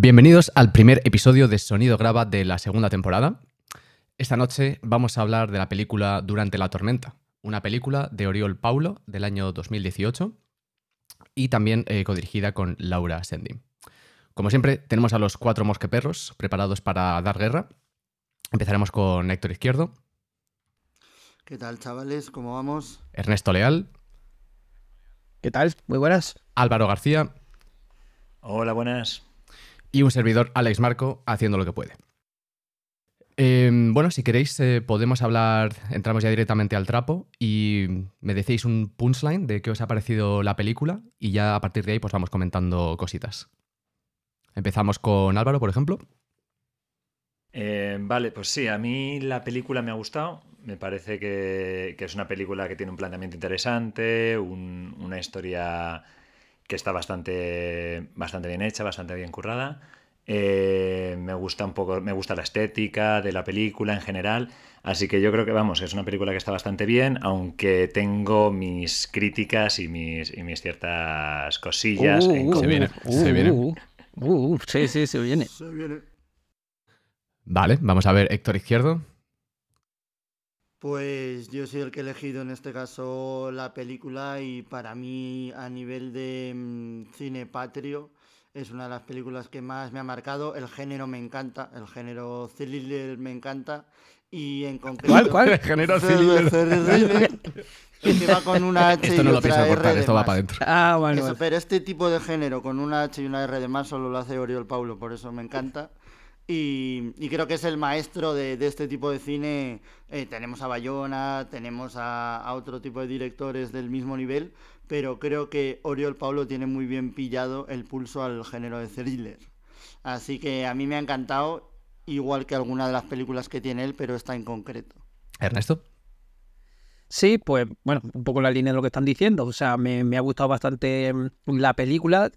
Bienvenidos al primer episodio de Sonido Graba de la segunda temporada. Esta noche vamos a hablar de la película Durante la tormenta, una película de Oriol Paulo del año 2018 y también eh, codirigida con Laura Sendi. Como siempre, tenemos a los cuatro mosqueperros preparados para dar guerra. Empezaremos con Héctor Izquierdo, ¿Qué tal, chavales? ¿Cómo vamos? Ernesto Leal, ¿Qué tal? Muy buenas. Álvaro García Hola, buenas. Y un servidor, Alex Marco, haciendo lo que puede. Eh, bueno, si queréis, eh, podemos hablar, entramos ya directamente al trapo y me decís un punchline de qué os ha parecido la película y ya a partir de ahí pues vamos comentando cositas. Empezamos con Álvaro, por ejemplo. Eh, vale, pues sí, a mí la película me ha gustado. Me parece que, es una película que tiene un planteamiento interesante, un- una historia que está bastante, bastante bien hecha, bastante bien currada. Eh, me gusta un poco, me gusta la estética de la película en general. Así que yo creo que, vamos, es una película que está bastante bien, aunque tengo mis críticas y mis, y mis ciertas cosillas Uh, en uh, Se viene, se viene. uh, uh, uh, sí, sí, se viene. Se viene. Vale, vamos a ver Héctor Izquierdo. Pues yo soy el que he elegido en este caso la película y para mí a nivel de mm, cine patrio es una de las películas que más me ha marcado. El género me encanta, el género thriller me encanta y en concreto... ¿Cuál, cuál? El género Thriller, que va con una H Esto y no lo otra pienso R cortar, esto va para adentro. Ah, vale. pero este tipo de género con una H y una R de más solo lo hace Oriol Paulo, por eso me encanta. Y, y creo que es el maestro de, de este tipo de cine. Eh, tenemos a Bayona, tenemos a, a otro tipo de directores del mismo nivel, pero creo que Oriol Paulo tiene muy bien pillado el pulso al género de thriller. Así que a mí me ha encantado, igual que alguna de las películas que tiene él, pero esta en concreto. Ernesto. Sí, pues bueno, un poco en la línea de lo que están diciendo. O sea, me, me ha gustado bastante mm, la película.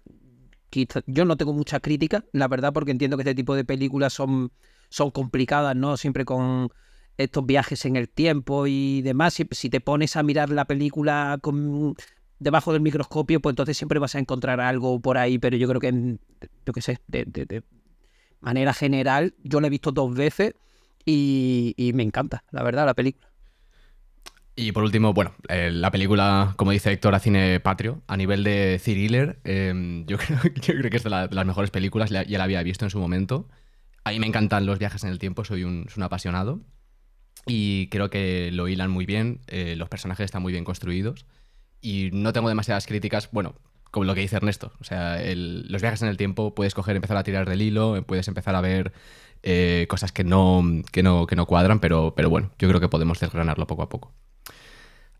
Quizá- yo no tengo mucha crítica, la verdad, porque entiendo que este tipo de películas son, son complicadas, ¿no? Siempre con estos viajes en el tiempo y demás. Si, te pones a mirar la película con, debajo del microscopio, pues entonces siempre vas a encontrar algo por ahí, pero yo creo que, yo qué sé, de, de- de manera general, yo la he visto dos veces y me encanta, la verdad, la película. Y por último, bueno, eh, la película, como dice Héctor, a cine patrio, a nivel de thriller, eh, yo, creo, yo creo que es de, la- de las mejores películas, la- ya la había visto en su momento. A mí me encantan los viajes en el tiempo, soy un, apasionado. Y creo que lo hilan muy bien, eh, los personajes están muy bien construidos. Y no tengo demasiadas críticas, bueno, como lo que dice Ernesto. O sea, los viajes en el tiempo puedes coger, empezar a tirar del hilo, puedes empezar a ver eh, cosas que no, que, no, que no cuadran, pero, pero bueno, yo creo que podemos desgranarlo poco a poco.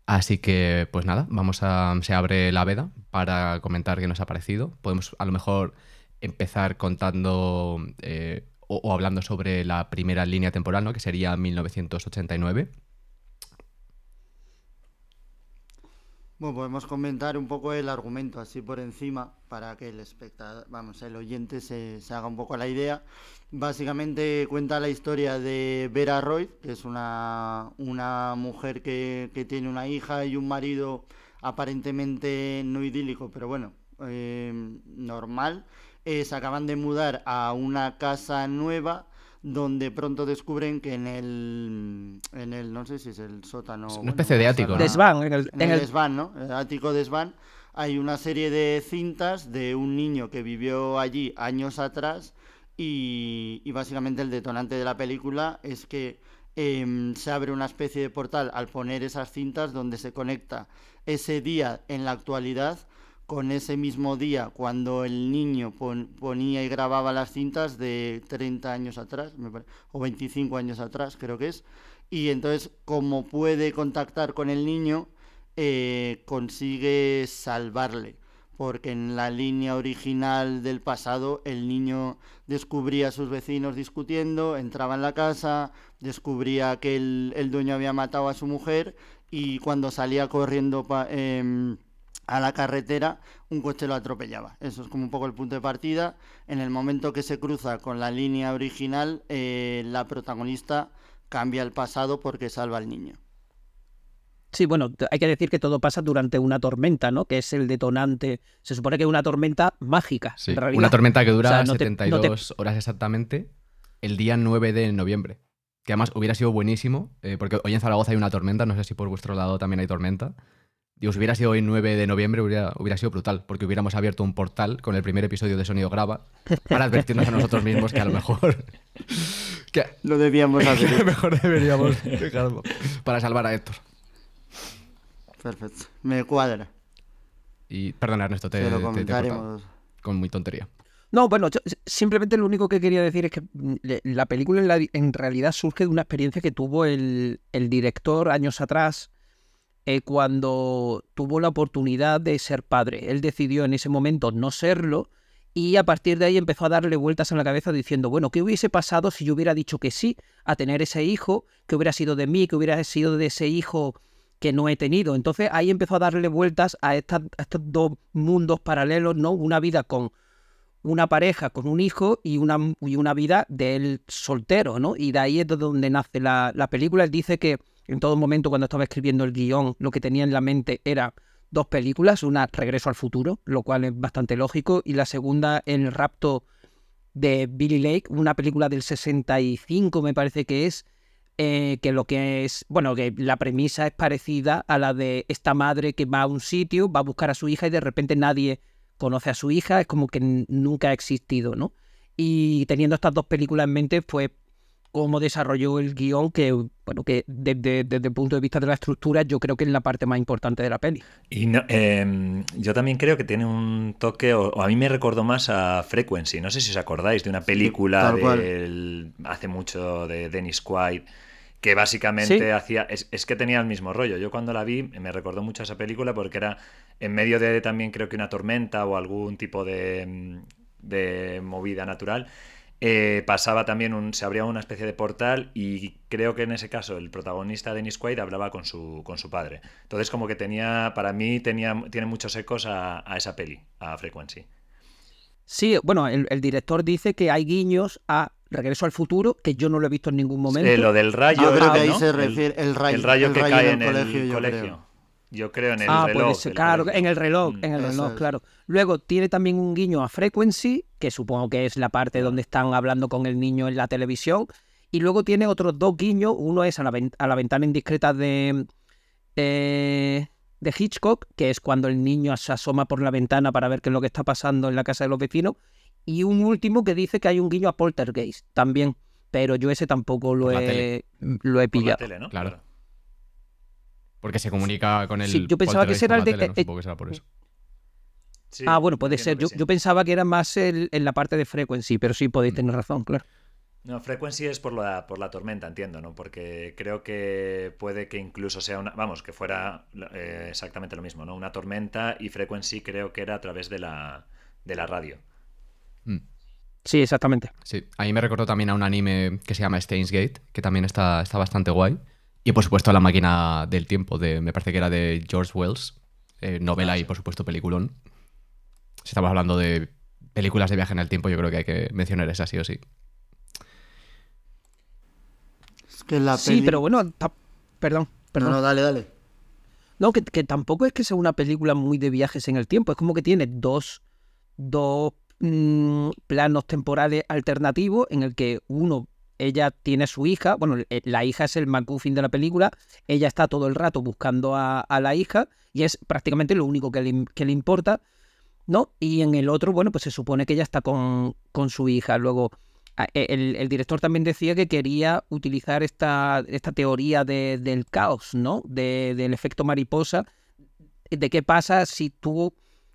Así que, pues nada, vamos a. Se abre la veda para comentar qué nos ha parecido. Podemos a lo mejor empezar contando eh, o, o hablando sobre la primera línea temporal, ¿no? Que sería 1989. Bueno, podemos comentar un poco el argumento así por encima para que el espectador, vamos, el oyente se, haga un poco la idea. Básicamente cuenta la historia de Vera Roy, que es una, una mujer que, que tiene una hija y un marido aparentemente no idílico, pero bueno, eh, normal. Se acaban de mudar a una casa nueva donde pronto descubren que en el, en el no sé si es el sótano. Es una bueno, especie de ático, ¿no? sala- Desván, en el, en en el el- desván, ¿no? El ático desván. Hay una serie de cintas de un niño que vivió allí años atrás y, y básicamente el detonante de la película es que em, se abre una especie de portal al poner esas cintas donde se conecta ese día en la actualidad con ese mismo día cuando el niño pon- ponía y grababa las cintas de 30 años atrás, o 25 años atrás creo que es. Y entonces, como puede contactar con el niño, eh, consigue salvarle. Porque en la línea original del pasado, el niño descubría a sus vecinos discutiendo, entraba en la casa, descubría que el, dueño había matado a su mujer y cuando salía corriendo em, a la carretera, un coche lo atropellaba. Eso es como un poco el punto de partida. En el momento que se cruza con la línea original, eh, la protagonista cambia el pasado porque salva al niño. Sí, bueno, hay que decir que todo pasa durante una tormenta, ¿no? Que es el detonante. Se supone que es una tormenta mágica. Sí, en realidad. una tormenta que dura O sea, no te- 72 no horas exactamente, el día 9 de noviembre. Que además hubiera sido buenísimo, eh, porque hoy en Zaragoza hay una tormenta, no sé si por vuestro lado también hay tormenta. Digo, si hubiera sido hoy 9 de noviembre, hubiera, hubiera sido brutal, porque hubiéramos abierto un portal con el primer episodio de Sonido Graba para advertirnos a nosotros mismos que a lo mejor. que, Lo debíamos que a lo hacer. mejor deberíamos dejarlo para salvar a Héctor. Perfecto. Me cuadra. Y perdona, Ernesto, te, lo te- te comentaremos. con muy tontería. No, bueno, yo simplemente lo único que quería decir es que mm, la película en, la- en realidad surge de una experiencia que tuvo el, el director años atrás eh, cuando tuvo la oportunidad de ser padre. Él decidió en ese momento no serlo y a partir de ahí empezó a darle vueltas en la cabeza diciendo, bueno, ¿qué hubiese pasado si yo hubiera dicho que sí a tener ese hijo? ¿Qué hubiera sido de mí? ¿Qué hubiera sido de ese hijo que no he tenido? Entonces ahí empezó a darle vueltas a, estos dos mundos paralelos, ¿no? Una vida con una pareja con un hijo y una, y una vida de él soltero, ¿no? Y de ahí es de donde nace la, la película. Él dice que en todo momento cuando estaba escribiendo el guion lo que tenía en la mente era dos películas, una Regreso al futuro, lo cual es bastante lógico, y la segunda El rapto de Billy Lake, una película del 65 me parece que es, eh, que lo que es, bueno, que la premisa es parecida a la de esta madre que va a un sitio, va a buscar a su hija y de repente nadie conoce a su hija, es como que nunca ha existido, ¿no? Y teniendo estas dos películas en mente, fue cómo desarrolló el guion, que, bueno, que desde, desde el punto de vista de la estructura, yo creo que es la parte más importante de la peli. Y no- em, yo también creo que tiene un toque, o, o a mí me recordó más a Frequency. No sé si os acordáis de una película del- hace mucho de Dennis Quaid, que básicamente Sí. hacía. Es, es que tenía el mismo rollo. Yo cuando la vi me recordó mucho a esa película porque era en medio de también creo que una tormenta o algún tipo de, mm, de movida natural. Eh, pasaba también un, se abría una especie de portal y creo que en ese caso el protagonista Dennis Quaid hablaba con su, con su padre. Entonces como que tenía, para mí tenía, tiene muchos ecos a, a esa peli, a Frequency. Sí, bueno, el, el director dice que hay guiños a Regreso al futuro, que yo no lo he visto en ningún momento. Eh, lo del rayo, Yo creo que ahí ¿no? se El- refiere el rayo, el rayo el que rayo cae en el el colegio, colegio. Yo creo. En el ah, reloj. puede ser, del claro, en el reloj, Mm. en el Eso reloj, es. claro. Luego tiene también un guiño a Frequency, que supongo que es la parte donde están hablando con el niño en la televisión. Y luego tiene otros dos guiños. Uno es a la, ven- a la ventana indiscreta de, eh, de Hitchcock, que es cuando el niño se asoma por la ventana para ver qué es lo que está pasando en la casa de los vecinos. Y un último que dice que hay un guiño a Poltergeist también. Pero yo ese tampoco lo Por he, lo he Por la pillado. tele, ¿no? Claro. Porque se comunica con el. Sí, yo pensaba que era el de- tele, no eh, supongo que será por eso. Sí, ah, bueno, puede ser. Yo, sí. yo pensaba que era más el- en la parte de Frequency, pero sí Mm. podéis tener razón, claro. No, Frequency es por la, por la tormenta, entiendo, ¿no? Porque creo que puede que incluso sea una. Vamos, que fuera eh, exactamente lo mismo, ¿no? Una tormenta y Frequency creo que era a través de la, de la radio. Mm. Sí, exactamente. Sí, a mí me recordó también a un anime que se llama Steins Gate, que también está, está bastante guay. Y por supuesto La máquina del tiempo, de, me parece que era de George Wells, eh, novela y por supuesto peliculón. Si estamos hablando de películas de viaje en el tiempo, yo creo que hay que mencionar esa sí o sí. Es que la Sí, pero bueno, ta- perdón, No, perdón. no, dale, dale. No, que, que tampoco es que sea una película muy de viajes en el tiempo, es como que tiene dos, dos mm, planos temporales alternativos en el que uno, ella tiene su hija, bueno, eh, la hija es el MacGuffin de la película, ella está todo el rato buscando a, la hija y es prácticamente lo único que le, importa, ¿no? Y en el otro, bueno, pues se supone que ella está con, con su hija. Luego, e- el, director también decía que quería utilizar esta, esta teoría de- del caos, ¿no? De- del efecto mariposa, de qué pasa si tú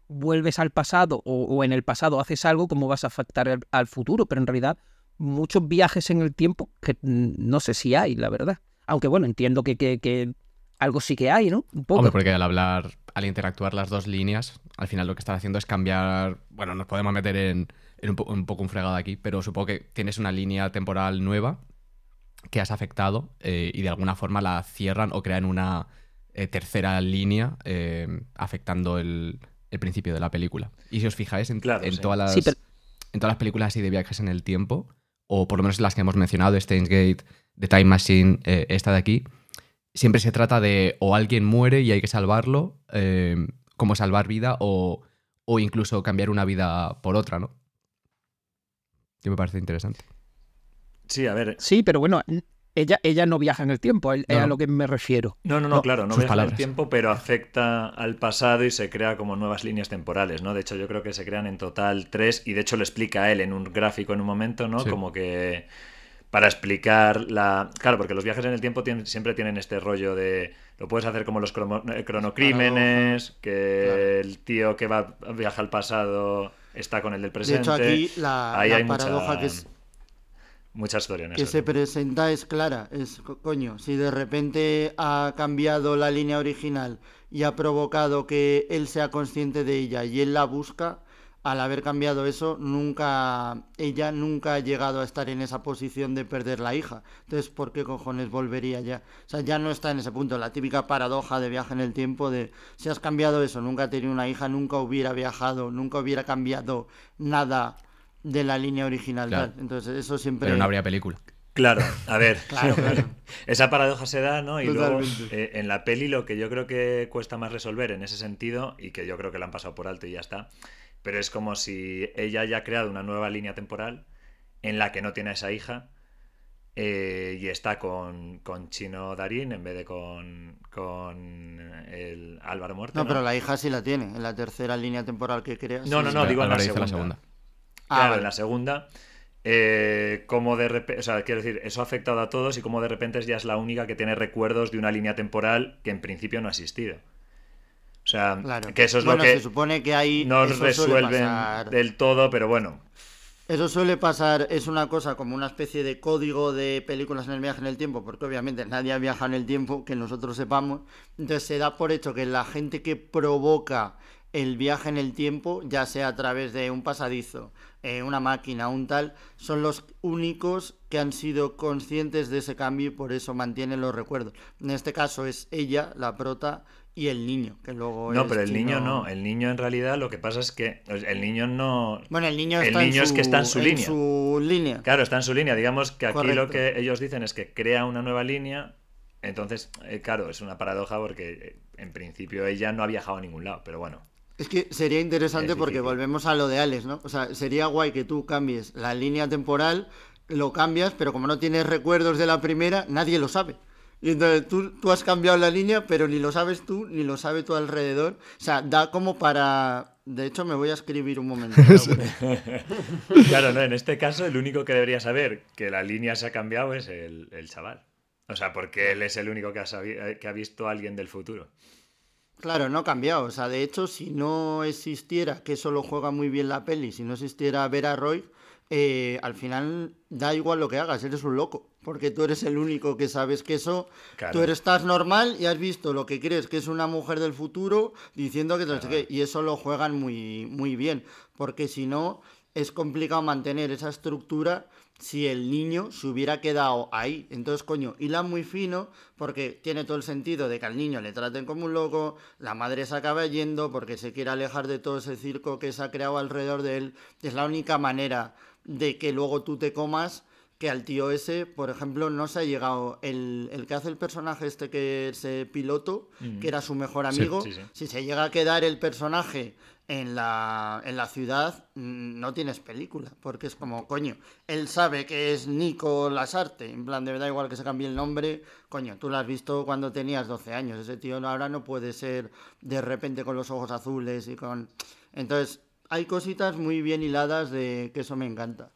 vuelves al pasado o, en el pasado haces algo, cómo vas a afectar al futuro. Pero en realidad, muchos viajes en el tiempo que no sé si hay, la verdad. Aunque bueno, entiendo que, que- que algo sí que hay, ¿no? Un poco. Hombre, porque al hablar, al interactuar las dos líneas, al final lo que están haciendo es cambiar. Bueno, nos podemos meter en, en un, po- un poco un fregado aquí, pero supongo que tienes una línea temporal nueva que has afectado eh, y de alguna forma la cierran o crean una eh, tercera línea eh, afectando el, el principio de la película. Y si os fijáis en, Claro, en sí. todas las, Sí, pero- en todas las películas así de viajes en el tiempo, o por lo menos las que hemos mencionado, Steins Gate, The Time Machine, eh, esta de aquí, siempre se trata de o alguien muere y hay que salvarlo, eh, como salvar vida, o, o incluso cambiar una vida por otra, ¿no? Que me parece interesante. Sí, a ver. Sí, pero bueno, ella, ella no viaja en el tiempo, es a lo que me refiero. No, no, no, claro, no viaja en el tiempo, pero afecta al pasado y se crea como nuevas líneas temporales, ¿no? De hecho, yo creo que se crean en total tres, y de hecho lo explica él en un gráfico en un momento, ¿no? Como que para explicar la... Claro, porque los viajes en el tiempo siempre tienen este rollo de... Lo puedes hacer como los eh, cronocrímenes, que el tío que va viaja al pasado está con el del presente. De hecho, aquí la, hay paradoja que es Mucha historia Que se presenta es clara, es coño, si de repente ha cambiado la línea original y ha provocado que él sea consciente de ella y él la busca, al haber cambiado eso, nunca ella nunca ha llegado a estar en esa posición de perder la hija. Entonces, ¿por qué cojones volvería ya? O sea, ya no está en ese punto. La típica paradoja de viaje en el tiempo de si has cambiado eso, nunca ha tenido una hija, nunca hubiera viajado, nunca hubiera cambiado nada de la línea original. Entonces, eso siempre. Pero no habría película. Claro, a ver. Esa paradoja se da, ¿no? Y luego eh, en la peli lo que yo creo que cuesta más resolver en ese sentido, y que yo creo que la han pasado por alto y ya está, pero es como si ella haya creado una nueva línea temporal en la que no tiene a esa hija eh, y está con, Chino Darín en vez de con, con el Álvaro Muerto. No, pero la hija sí la tiene, en la tercera línea temporal que crea. No, no, no, digo en la segunda. Ah, claro, en la segunda. Eh, como de repente, o sea, quiero decir, eso ha afectado a todos y como de repente ya es la única que tiene recuerdos de una línea temporal que en principio no ha existido. O sea, que eso es lo que se supone que ahí no resuelven del todo, pero bueno. Eso suele pasar, es una cosa como una especie de código de películas en el viaje en el tiempo, porque obviamente nadie viaja en el tiempo, que nosotros sepamos. Entonces se da por hecho que la gente que provoca el viaje en el tiempo, ya sea a través de un pasadizo, eh, una máquina, un tal, son los únicos que han sido conscientes de ese cambio y por eso mantienen los recuerdos. En este caso es ella, la prota, y el niño, que luego... No, pero el niño no, el niño en realidad lo que pasa es que el niño no... Bueno, el niño, el niño es que está en su línea. su línea. Claro, está en su línea. Digamos que aquí lo que ellos dicen es que crea una nueva línea, entonces, eh, claro, es una paradoja porque eh, en principio ella no ha viajado a ningún lado, pero bueno. Es que sería interesante porque volvemos a lo de Alex, ¿no? O sea, sería guay que tú cambies la línea temporal, lo cambias, pero como no tienes recuerdos de la primera, nadie lo sabe. Y entonces tú, tú has cambiado la línea, pero ni lo sabes tú, ni lo sabe tu alrededor. O sea, da como para... De hecho, me voy a escribir un momento. claro, no, en este caso el único que debería saber que la línea se ha cambiado es el, chaval. O sea, porque él es el único que ha, que ha visto a alguien del futuro. Claro, no ha cambiado. O sea, de hecho, si no existiera, que eso lo juega muy bien la peli, si no existiera Vera Roy, eh, al final da igual lo que hagas, eres un loco. Porque tú eres el único que sabes que eso. Tú eres, estás normal y has visto lo que crees que es una mujer del futuro diciendo que. Claro. Y eso lo juegan muy, muy bien. Porque si no, es complicado mantener esa estructura si el niño se hubiera quedado ahí. Entonces, coño, hila muy fino porque tiene todo el sentido de que al niño le traten como un loco, la madre se acaba yendo porque se quiere alejar de todo ese circo que se ha creado alrededor de él. Es la única manera de que luego tú te comas que al tío ese, por ejemplo, no se ha llegado. El, el que hace el personaje este que es piloto, que era su mejor amigo, si se llega a quedar el personaje en la, en la ciudad mm, no tienes película, porque es como, coño, él sabe que es Nico Lasarte, en plan, de verdad, igual que se cambie el nombre, coño, tú lo has visto cuando tenías 12 años, ese tío ahora no puede ser de repente con los ojos azules y con... Entonces, hay cositas muy bien hiladas de que eso me encanta.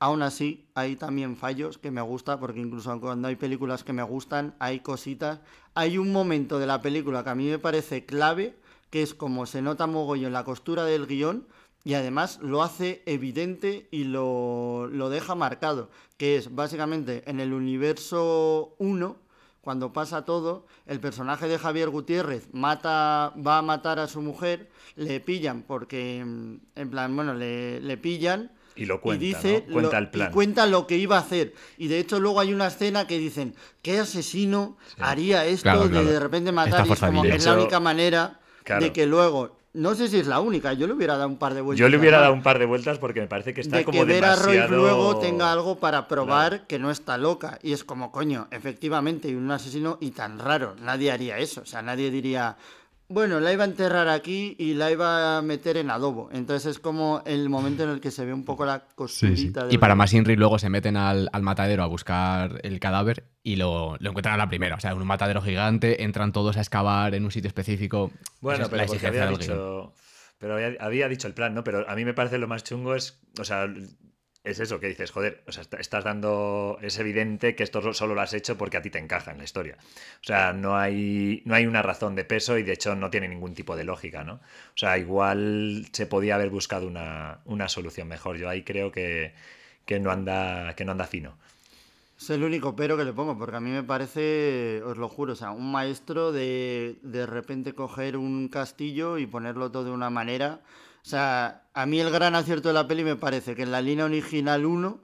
Aún así, hay también fallos que me gusta, porque incluso cuando hay películas que me gustan, hay cositas. Hay un momento de la película que a mí me parece clave, que es como se nota mogollón la costura del guion, y además lo hace evidente y lo, lo deja marcado, que es básicamente en el universo 1, cuando pasa todo, el personaje de Javier Gutiérrez mata, va a matar a su mujer, le pillan porque, en plan, bueno, le, le pillan y lo cuenta, dice, cuenta el plan. Y cuenta lo que iba a hacer. Y de hecho luego hay una escena que dicen, ¿qué asesino haría esto de de repente matar? Y es, como, es la única manera de que luego No sé si es la única, yo le hubiera dado un par de vueltas. Yo le hubiera dado un par de vueltas porque me parece que está de como que Vera demasiado... Roy luego tenga algo para probar que no está loca. Y es como, coño, efectivamente, y un asesino y tan raro. Nadie haría eso. O sea, nadie diría, bueno, la iba a enterrar aquí y la iba a meter en adobo. Entonces es como el momento en el que se ve un poco la costurita. Y para más Inri luego se meten al, al matadero a buscar el cadáver y lo, lo encuentran a la primera. O sea, en un matadero gigante, entran todos a excavar en un sitio específico. Bueno, es pero la había guion. dicho... Pero había, había dicho el plan, ¿no? Pero a mí me parece lo más chungo es... O sea, es eso que dices, joder, o sea, est- estás dando... Es evidente que esto solo lo has hecho porque a ti te encaja en la historia. O sea, no hay, no hay una razón de peso y de hecho no tiene ningún tipo de lógica, ¿no? O sea, igual se podía haber buscado una, una solución mejor. Yo ahí creo que, que, no anda, que no anda fino. Es el único pero que le pongo, porque a mí me parece, os lo juro, o sea, un maestro de de repente coger un castillo y ponerlo todo de una manera. O sea, a mí el gran acierto de la peli me parece que en la línea original 1,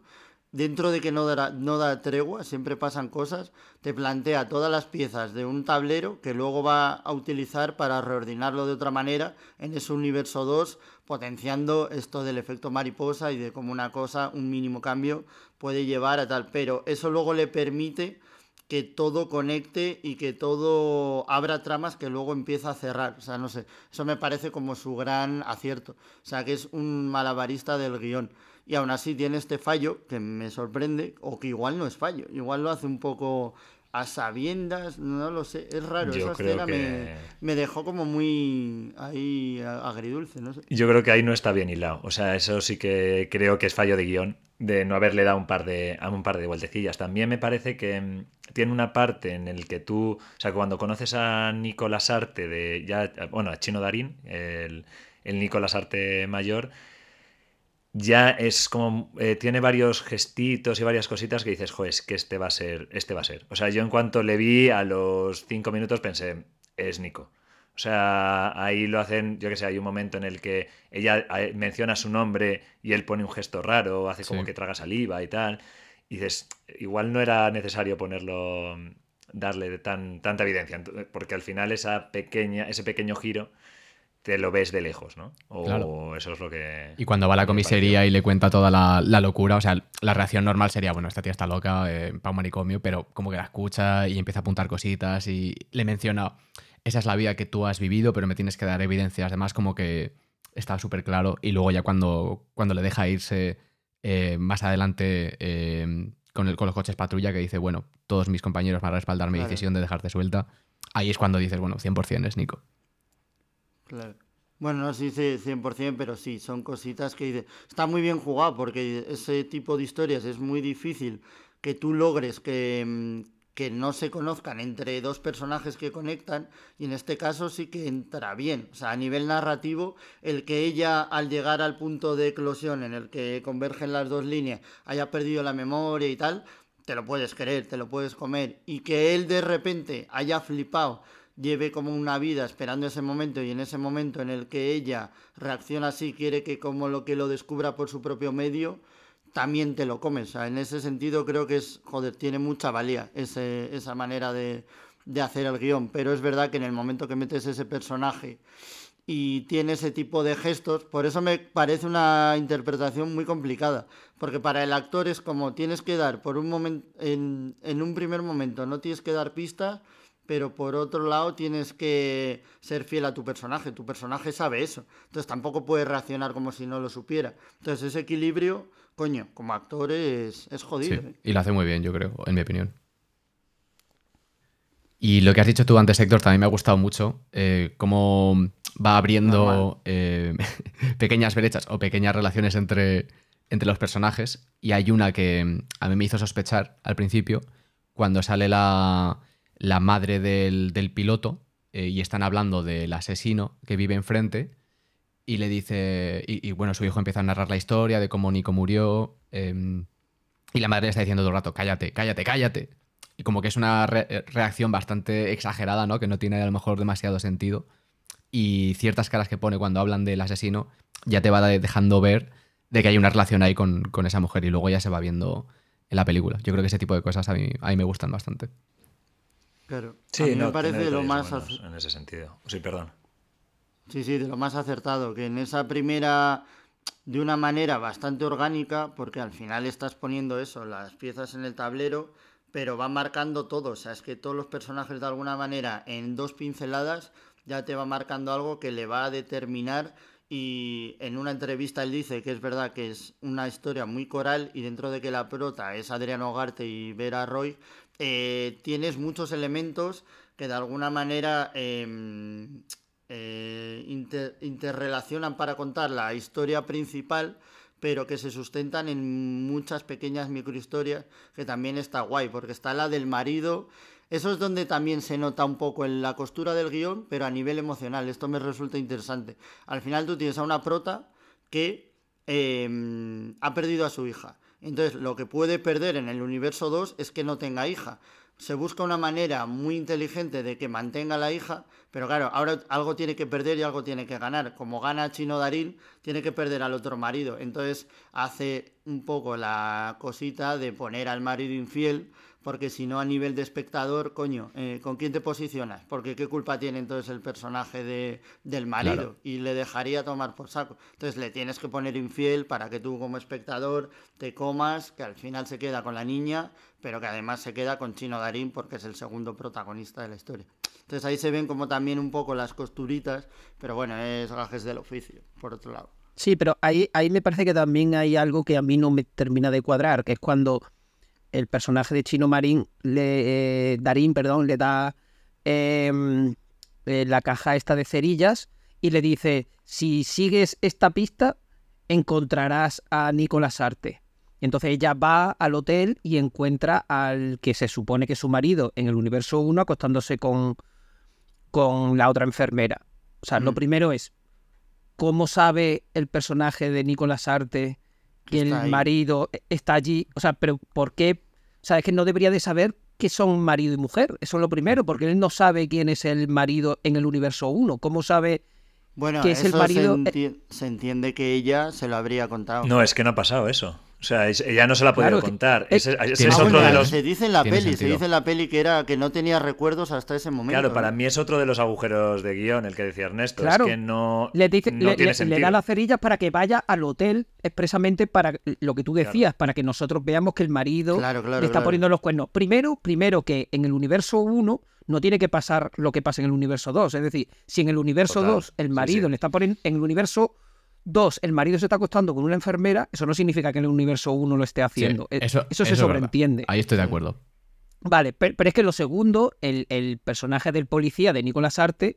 dentro de que no da, no da tregua, siempre pasan cosas, te plantea todas las piezas de un tablero que luego va a utilizar para reordenarlo de otra manera en ese universo 2, potenciando esto del efecto mariposa y de cómo una cosa, un mínimo cambio, puede llevar a tal. Pero eso luego le permite que todo conecte y que todo abra tramas que luego empieza a cerrar. O sea, no sé, eso me parece como su gran acierto. O sea, que es un malabarista del guion. Y aún así tiene este fallo que me sorprende, o que igual no es fallo, igual lo hace un poco a sabiendas, no lo sé, es raro. Yo Esa escena me, que- me dejó como muy ahí agridulce, no sé. Yo creo que ahí no está bien hilado. O sea, eso sí que creo que es fallo de guion de no haberle dado un par de, un par de vueltecillas. También me parece que mm, tiene una parte en el que tú, o sea, cuando conoces a Nicolás Arte de ya, bueno, a Chino Darín, el, el Nicolás Arte mayor, ya es como eh, tiene varios gestitos y varias cositas que dices, joder, es que este va a ser, este va a ser. O sea, yo en cuanto le vi a los cinco minutos pensé, es Nico. O sea, ahí lo hacen, yo que sé, hay un momento en el que ella eh, menciona su nombre y él pone un gesto raro, hace como Sí. que traga saliva y tal. Y dices, igual no era necesario ponerlo, darle tan, tanta evidencia, ent- porque al final esa pequeña, ese pequeño giro te lo ves de lejos, ¿no? O Claro. eso es lo que... Y cuando va a la comisaría pareció. y le cuenta toda la, la locura, o sea, la reacción normal sería, bueno, esta tía está loca, eh, para un manicomio, pero como que la escucha y empieza a apuntar cositas y le menciona, esa es la vida que tú has vivido, pero me tienes que dar evidencias. Además, como que está súper claro. Y luego ya cuando, cuando le deja irse eh, más adelante eh, con, el, con los coches patrulla, que dice, bueno, todos mis compañeros van a respaldar mi Claro. decisión de dejarte suelta, ahí es cuando dices, bueno, 100% es Nico. Claro. Bueno, no se dice 100%, pero sí, son cositas que dice. Está muy bien jugado porque ese tipo de historias es muy difícil que tú logres que, mm, que no se conozcan entre dos personajes que conectan y en este caso sí que entra bien. O sea, a nivel narrativo, el que ella al llegar al punto de eclosión en el que convergen las dos líneas haya perdido la memoria y tal, te lo puedes creer, te lo puedes comer. Y que él de repente haya flipado, lleve como una vida esperando ese momento y en ese momento en el que ella reacciona así, quiere que como lo que lo descubra por su propio medio, también te lo comes. O sea, en ese sentido creo que es, joder, tiene mucha valía ese- esa manera de, de hacer el guion. Pero es verdad que en el momento que metes ese personaje y tiene ese tipo de gestos, por eso me parece una interpretación muy complicada, porque para el actor es como tienes que dar por un momento, en, en un primer momento no tienes que dar pistas, pero por otro lado tienes que ser fiel a tu personaje, tu personaje sabe eso, entonces tampoco puedes reaccionar como si no lo supiera, entonces ese equilibrio, coño, como actor es, es jodido. Sí, ¿eh? y lo hace muy bien, yo creo, en mi opinión. Y lo que has dicho tú antes, Héctor, también me ha gustado mucho. eh, cómo va abriendo eh, pequeñas brechas o pequeñas relaciones entre, entre los personajes. Y hay una que mm, a mí me hizo sospechar al principio, cuando sale la, la madre del, del piloto eh, y están hablando del asesino que vive enfrente. Y le dice, y, y, bueno, su hijo empieza a narrar la historia de cómo Nico murió. em, y la madre le está diciendo todo el rato, cállate, cállate, cállate. Y como que es una re- eh, reacción bastante exagerada, ¿no? Que no tiene a lo mejor demasiado sentido. Y ciertas caras que pone cuando hablan del asesino ya te va de- dejando ver de que hay una relación ahí con, con esa mujer y luego ya se va viendo en la película. Yo creo que ese tipo de cosas a mí, a mí me gustan bastante. Claro. Sí, a mí no, me parece lo más... en ese sentido. Sí, perdón. Sí, sí, de lo más acertado, que en esa primera, de una manera bastante orgánica, porque al final estás poniendo eso, las piezas en el tablero, pero va marcando todo, o sea, es que todos los personajes de alguna manera en dos pinceladas ya te va marcando algo que le va a determinar y en una entrevista él dice que es verdad que es una historia muy coral y dentro de que la prota es Adriano Garte y Vera Roy, eh, tienes muchos elementos que de alguna manera em, eh, interrelacionan para contar la historia principal, pero que se sustentan en muchas pequeñas microhistorias, que también está guay, porque está la del marido. Eso es donde también se nota un poco en la costura del guion, pero a nivel emocional. Esto me resulta interesante. Al final tú tienes a una prota que em, ha perdido a su hija. Entonces, lo que puede perder en el universo 2 es que no tenga hija se busca una manera muy inteligente de que mantenga la hija, pero claro, ahora algo tiene que perder y algo tiene que ganar. Como gana Chino Darín, tiene que perder al otro marido. Entonces hace un poco la cosita de poner al marido infiel porque si no a nivel de espectador, coño, eh, ¿con quién te posicionas? Porque qué culpa tiene entonces el personaje de, del marido y le dejaría tomar por saco. Entonces le tienes que poner infiel para que tú como espectador te comas, que al final se queda con la niña, pero que además se queda con Chino Darín porque es el segundo protagonista de la historia. Entonces ahí se ven como también un poco las costuritas, pero bueno, es gajes del oficio, por otro lado. Sí, pero ahí, ahí me parece que también hay algo que a mí no me termina de cuadrar, que es cuando el personaje de Chino Marín, le, eh, Darín, perdón, le da em, eh, la caja esta de cerillas y le dice, si sigues esta pista, encontrarás a Nicolás Arte. Entonces ella va al hotel y encuentra al que se supone que es su marido en el universo 1 acostándose con, con la otra enfermera. O sea, lo mm. primero es, ¿cómo sabe el personaje de Nicolás Arte que el marido está allí? O sea, pero ¿por qué sea, es que no debería de saber que son marido y mujer. Eso es lo primero, porque él no sabe quién es el marido en el universo 1. ¿Cómo sabe bueno, que es el marido? Se, se, entiende que ella se lo habría contado. No, es que no ha pasado eso. O sea, ella no se la ha podido contar. Ese, es otro de los... Se dice en la peli, se dice en la peli que era que no tenía recuerdos hasta ese momento. Claro, para mí es otro de los agujeros de guion, el que decía Ernesto. Claro. Es que no, le, dice, le, da las cerillas para que vaya al hotel expresamente para lo que tú decías, para que nosotros veamos que el marido le está poniendo los cuernos. Primero, primero que en el universo 1 no tiene que pasar lo que pasa en el universo 2. Es decir, si en el universo 2 el marido le está poniendo en el universo Dos, el marido se está acostando con una enfermera, eso no significa que en el universo uno lo esté haciendo. E, eso, se sobreentiende. Ahí estoy de acuerdo. Vale, pero, es que lo segundo, el, personaje del policía de Nicolás Arte,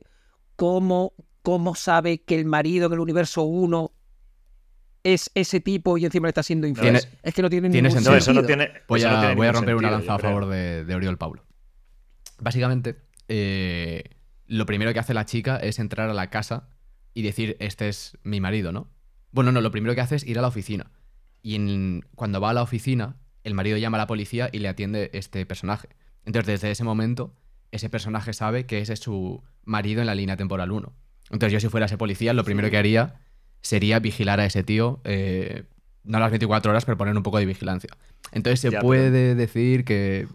¿cómo, ¿cómo sabe que el marido en el universo 1 es ese tipo y encima le está siendo infiel? Es que no tiene, ningún sentido. Eso no tiene, voy, a, voy a romper una lanza a favor de, de, Oriol Paulo. Básicamente, eh, lo primero que hace la chica es entrar a la casa y decir, este es mi marido, ¿no? Bueno, no, lo primero que hace es ir a la oficina. Y cuando va a la oficina, el marido llama a la policía y le atiende este personaje. Entonces, desde ese momento, ese personaje sabe que ese es su marido en la línea temporal 1. Entonces, yo si fuera ese policía, lo primero que haría sería vigilar a ese tío, eh, no a las 24 horas, pero poner un poco de vigilancia. Entonces, se puede decir que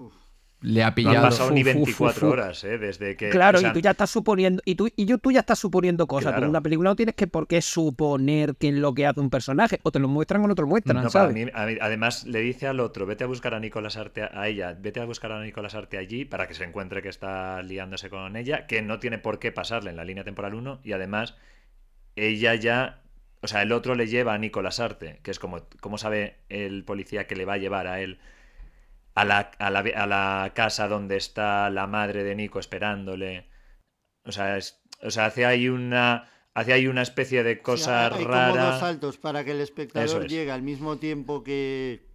le ha pillado. No han pasado ni 24 horas, ¿eh? Desde que. Claro, y tú ya estás suponiendo. Y tú, y yo, tú ya estás suponiendo cosas. en una película no tienes que por qué suponer qué es lo que hace un personaje. O te lo muestran o no te lo muestran, ¿sabes? además, le dice al otro: vete a buscar a Nicolás Arte, a ella, vete a buscar a Nicolás Arte allí para que se encuentre que está liándose con ella, que no tiene por qué pasarle en la línea temporal 1. Y además, ella ya. O sea, el otro le lleva a Nicolás Arte, que es como, como sabe el policía que le va a llevar a él a la, a la, a la casa donde está la madre de Nico esperándole. O sea, o sea hace ahí una hace ahí una especie de cosa hay rara. Como dos saltos para que el espectador llegue al mismo tiempo que,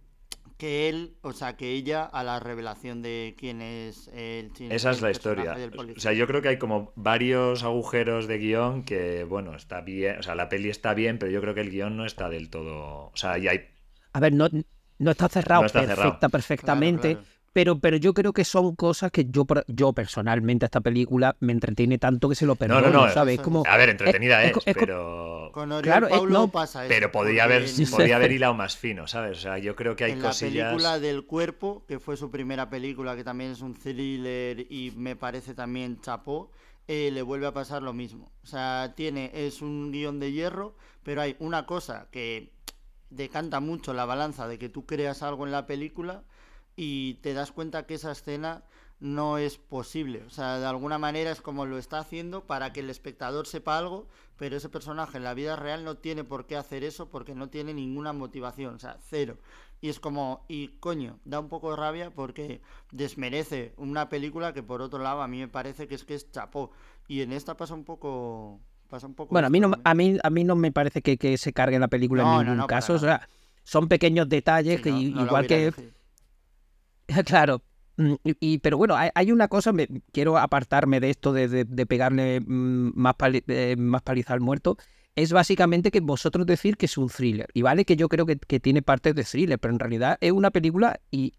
que él, o sea, que ella a la revelación de quién es el chino. Esa es la historia. O sea, yo creo que hay como varios agujeros de guion que, bueno, está bien, o sea, la peli está bien, pero yo creo que el guion no está del todo, o sea, y hay... A ver, no, no está cerrado perfecta, perfectamente. Pero, pero yo creo que son cosas que yo, yo personalmente esta película me entretiene tanto que se lo perdono, no, no, no, ¿sabes? Como, a ver, entretenida es, pero... Con claro, Paulo pasa eso, Pero podría haber, podría haber hilado más fino, ¿sabes? O sea, yo creo que hay en cosillas... la película del cuerpo, que fue su primera película, que también es un thriller y me parece también chapó, eh, le vuelve a pasar lo mismo. O sea, tiene, es un guion de hierro, pero hay una cosa que decanta mucho la balanza de que tú creas algo en la película y te das cuenta que esa escena no es posible. O sea, de alguna manera es como lo está haciendo para que el espectador sepa algo, pero ese personaje en la vida real no tiene por qué hacer eso porque no tiene ninguna motivación, o sea, cero. Y es como, y coño, da un poco de rabia porque desmerece una película que por otro lado a mí me parece que es que es chapó. Y en esta pasa un poco... Pasa un poco bueno, a mí, no, a, mí, a mí no me parece que, se cargue la película en ningún caso. O sea, son pequeños detalles que igual que... Claro, Mm, y, pero bueno, hay, una cosa, me, quiero apartarme de esto de, pegarle mm, más, eh, más paliza al muerto. Es básicamente que vosotros decir que es un thriller. Y vale que yo creo que, tiene partes de thriller, pero en realidad es una película y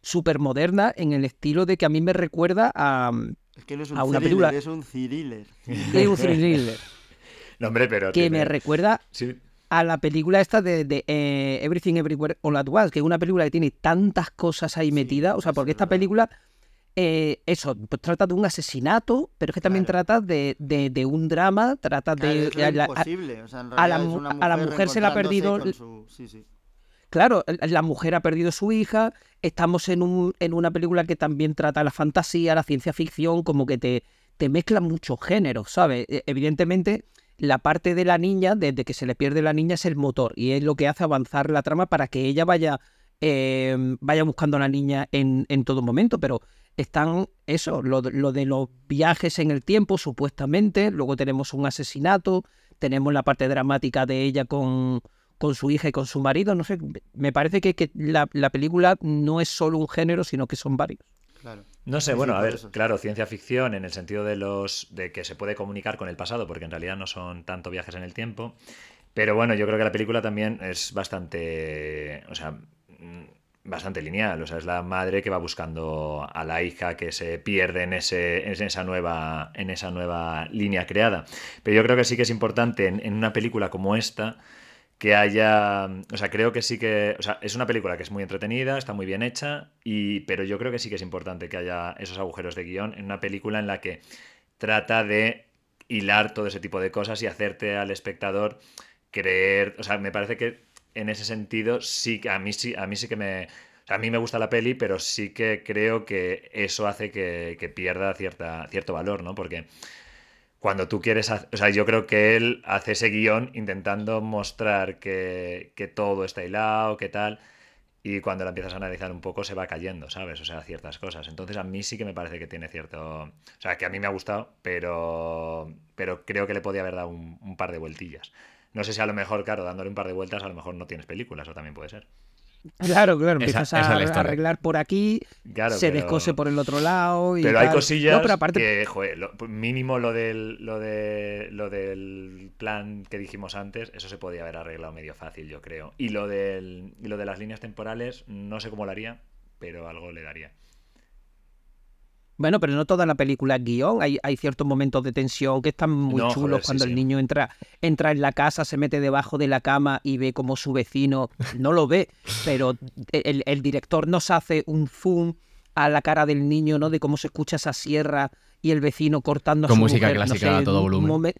súper moderna en el estilo de que a mí me recuerda a, es que no es un una película. Es un thriller. Es un thriller. no, hombre, pero. Que me recuerda. Sí a la película esta de, eh, Everything Everywhere All At Once, que es una película que tiene tantas cosas ahí metidas, o sea, porque esta película, eh, eso, pues trata de un asesinato, pero es que también trata de, un drama, trata de... a, la, a, la, mujer se le ha perdido... Claro, la mujer ha perdido su hija, estamos en, un, en una película que también trata la fantasía, la ciencia ficción, como que te, te mezcla muchos géneros, ¿sabes? E, evidentemente la parte de la niña, desde que se le pierde la niña, es el motor y es lo que hace avanzar la trama para que ella vaya, em, vaya buscando a la niña en, todo momento. Pero están eso, lo, de los viajes en el tiempo, supuestamente. Luego tenemos un asesinato, tenemos la parte dramática de ella con, con su hija y con su marido. No sé, me parece que, que la película no es solo un género, sino que son varios. Claro. No sé, bueno, a ver, claro, ciencia ficción en el sentido de los de que se puede comunicar con el pasado, porque en realidad no son tanto viajes en el tiempo. Pero bueno, yo creo que la película también es bastante, o sea, mm, bastante lineal, o sea, es la madre que va buscando a la hija que se pierde en ese en esa nueva en esa nueva línea creada. Pero yo creo que sí que es importante en una película como esta que haya, o sea, creo que sí que, o sea, es una película que es muy entretenida, está muy bien hecha, y, pero yo creo que sí que es importante que haya esos agujeros de guion en una película en la que trata de hilar todo ese tipo de cosas y hacerte al espectador creer, o sea, me parece que en ese sentido sí que a mí sí, a mí sí que me, a mí me gusta la peli, pero sí que creo que eso hace que, que pierda cierta, cierto valor, ¿no? Porque cuando tú quieres, o sea, yo creo que él hace ese guion intentando mostrar que, todo está hilado, que tal, y cuando la empiezas a analizar un poco se va cayendo, ¿sabes? O sea, ciertas cosas. Entonces a mí sí que me parece que tiene cierto, o sea, que a mí me ha gustado, pero, pero creo que le podía haber dado un par de vueltillas. No sé si a lo mejor, claro, dándole un par de vueltas, a lo mejor no tienes películas, o también puede ser. Claro, claro, empiezas a, arreglar por aquí, se descose por el otro lado. Y pero hay cosillas que, joder, mínimo lo del, lo, de, lo del plan que dijimos antes, eso se podía haber arreglado medio fácil, yo creo. Y lo, del, y lo de las líneas temporales, no sé cómo lo haría, pero algo le daría. Bueno, pero no toda la película es guion. Hay, hay ciertos momentos de tensión que están muy chulos cuando el niño entra, entra en la casa, se mete debajo de la cama y ve como su vecino no lo ve, pero el, el director nos hace un zoom a la cara del niño, ¿no? De cómo se escucha esa sierra y el vecino cortando Con música clásica a todo volumen.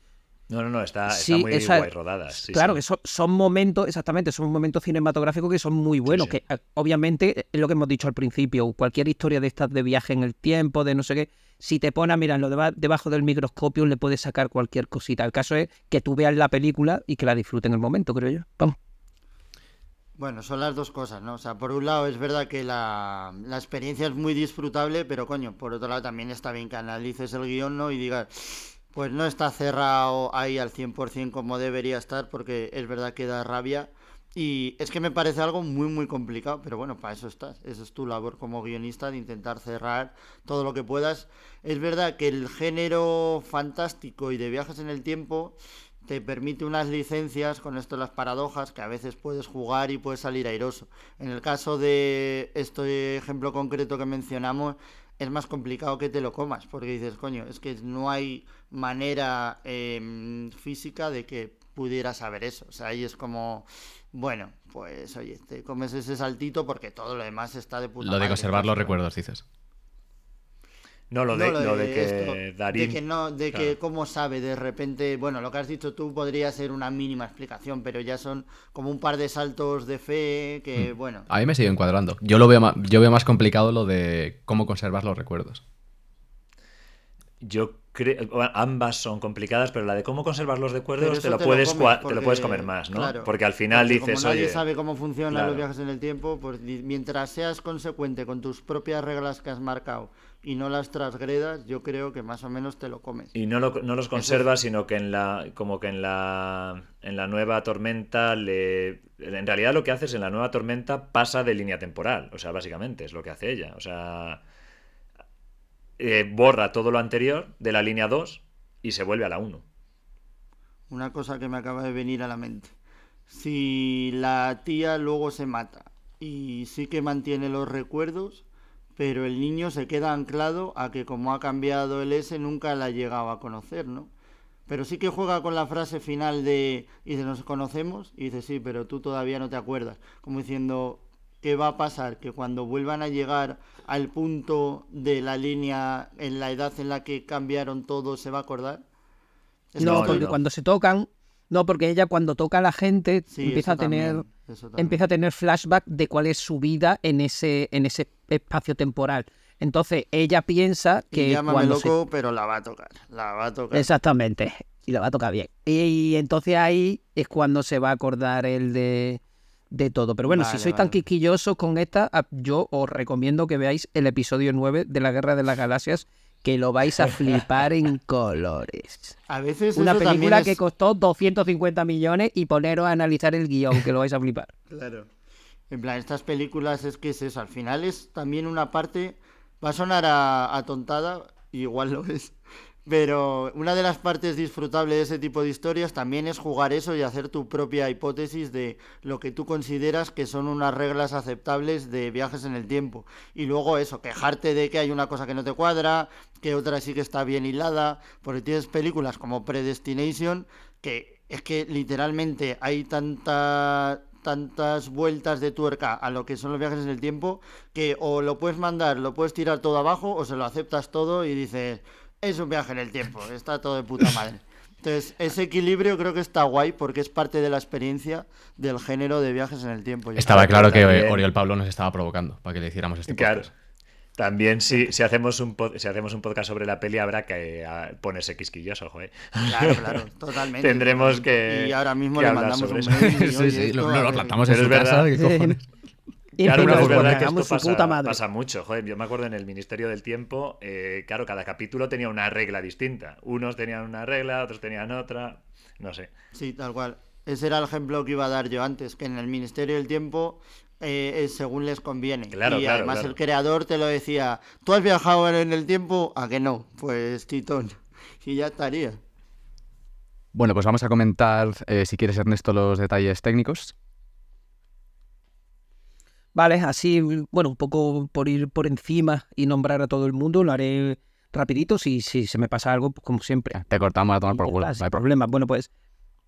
No, no, no, está, muy guay rodada. claro, que son, momentos, exactamente, son momentos cinematográficos que son muy buenos. Que eh, obviamente es lo que hemos dicho al principio, cualquier historia de estas de viaje en el tiempo, de no sé qué, si te pones a mirarlo debajo del microscopio, le puedes sacar cualquier cosita. El caso es que tú veas la película y que la disfruten en el momento, creo yo. Vamos. Bueno, son las dos cosas, ¿no? O sea, por un lado es verdad que la, la experiencia es muy disfrutable, pero coño, por otro lado también está bien que analices el guion, ¿no? Y digas pues no está cerrado ahí al 100% como debería estar, porque es verdad que da rabia. Y es que me parece algo muy, muy complicado, pero bueno, para eso estás. Esa es tu labor como guionista, de intentar cerrar todo lo que puedas. Es verdad que el género fantástico y de viajes en el tiempo te permite unas licencias con esto de las paradojas que a veces puedes jugar y puedes salir airoso. En el caso de este ejemplo concreto que mencionamos, es más complicado que te lo comas, porque dices, coño, es que no hay manera em, física de que pudiera saber eso. O sea, ahí es como, bueno, pues oye, te comes ese saltito porque todo lo demás está de puta Lo de conservar los recuerdos, dices. No, lo de, lo de, que De que no, de que cómo sabe de repente. Bueno, lo que has dicho tú podría ser una mínima explicación, pero ya son como un par de saltos de fe que, hmm. bueno. A mí me sigue encuadrando. Yo lo veo más, yo veo más complicado lo de cómo conservar los recuerdos. Yo. Ambas son complicadas, pero la de cómo conservar los recuerdos te lo, puedes, te lo puedes comer más, ¿no? porque al final dices. Como nadie sabe cómo funcionan los viajes en el tiempo, pues mientras seas consecuente con tus propias reglas que has marcado y no las transgredas, yo creo que más o menos te lo comes. Y no, no los conservas, sino que en la, como que en la, en la nueva tormenta le... En realidad lo que haces en la nueva tormenta pasa de línea temporal, o sea, básicamente es lo que hace ella. O sea, eh, borra todo lo anterior de la línea 2 y se vuelve a la 1. Una cosa que me acaba de venir a la mente. Si la tía luego se mata y sí que mantiene los recuerdos, pero el niño se queda anclado a que como ha cambiado el S nunca la ha llegado a conocer, ¿no? Pero sí que juega con la frase final de, y dice, nos conocemos, y dice, sí, pero tú todavía no te acuerdas, como diciendo, ¿qué va a pasar? Que cuando vuelvan a llegar al punto de la línea en la edad en la que cambiaron todo, ¿se va a acordar? no, porque cuando se tocan, no, porque ella cuando toca a la gente empieza a tener empieza a tener flashback de cuál es su vida en ese en ese espacio temporal. Entonces ella piensa que y llámame loco, pero la va a tocar, la va a tocar. Exactamente, y la va a tocar bien. Y, entonces ahí es cuando se va a acordar el de de todo. Pero bueno, si sois tan quisquillosos con esta, yo os recomiendo que veáis el episodio 9 de la Guerra de las Galaxias, que lo vais a flipar en colores. A veces Una película que costó 250 millones y poneros a analizar el guion, que lo vais a flipar. Claro. En plan, estas películas es que es eso. Al final es también una parte. Va a sonar a, a tontada, igual lo es. Pero una de las partes disfrutables de ese tipo de historias también es jugar eso y hacer tu propia hipótesis de lo que tú consideras que son unas reglas aceptables de viajes en el tiempo. Y luego eso, quejarte de que hay una cosa que no te cuadra, que otra sí que está bien hilada, porque tienes películas como Predestination que es que literalmente hay tanta tantas vueltas de tuerca a lo que son los viajes en el tiempo que o lo puedes mandar, lo puedes tirar todo abajo o se lo aceptas todo y dices es un viaje en el tiempo, está todo de puta madre. Entonces, ese equilibrio creo que está guay porque es parte de la experiencia del género de viajes en el tiempo. Estaba claro que Oriol Pablo nos estaba provocando para que le hiciéramos este claro. También si, si, hacemos un si hacemos un podcast sobre la peli habrá que uh, ponerse quisquilloso, joder. Claro, claro, totalmente. Tendremos que. Y ahora mismo le mandamos un mail. sí, sí, lo, lo, plantamos en su casa. ¿qué cojones? Claro, pero es verdad que esto pasa, mucho. Joder, yo me acuerdo en el Ministerio del Tiempo, eh, claro, cada capítulo tenía una regla distinta. Unos tenían una regla, otros tenían otra, no sé. Sí, tal cual. Ese era el ejemplo que iba a dar yo antes, que en el Ministerio del Tiempo eh, es según les conviene. Claro, y además el creador te lo decía, ¿tú has viajado en el tiempo? ¿A que no? Pues titón. Y ya estaría. Bueno, pues vamos a comentar, eh, si quieres Ernesto, los detalles técnicos. Vale, así, bueno, un poco por ir por encima y nombrar a todo el mundo, lo haré rapidito, si, si se me pasa algo, pues como siempre. Te cortamos a tomar por culo, no hay problema. Bueno, pues,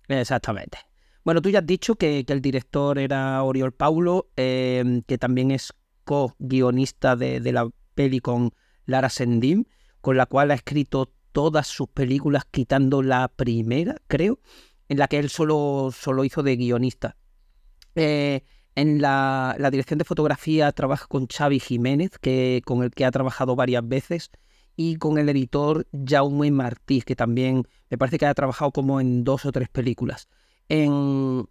exactamente. Bueno, tú ya has dicho que, el director era Oriol Paulo, em, que también es co-guionista de, la peli con Lara Sendim, con la cual ha escrito todas sus películas, quitando la primera, creo, en la que él solo, solo hizo de guionista. Eh, en la, dirección de fotografía trabaja con Xavi Jiménez, que, con el que ha trabajado varias veces, y con el editor Jaume Martí, que también me parece que ha trabajado como en dos o tres películas. En,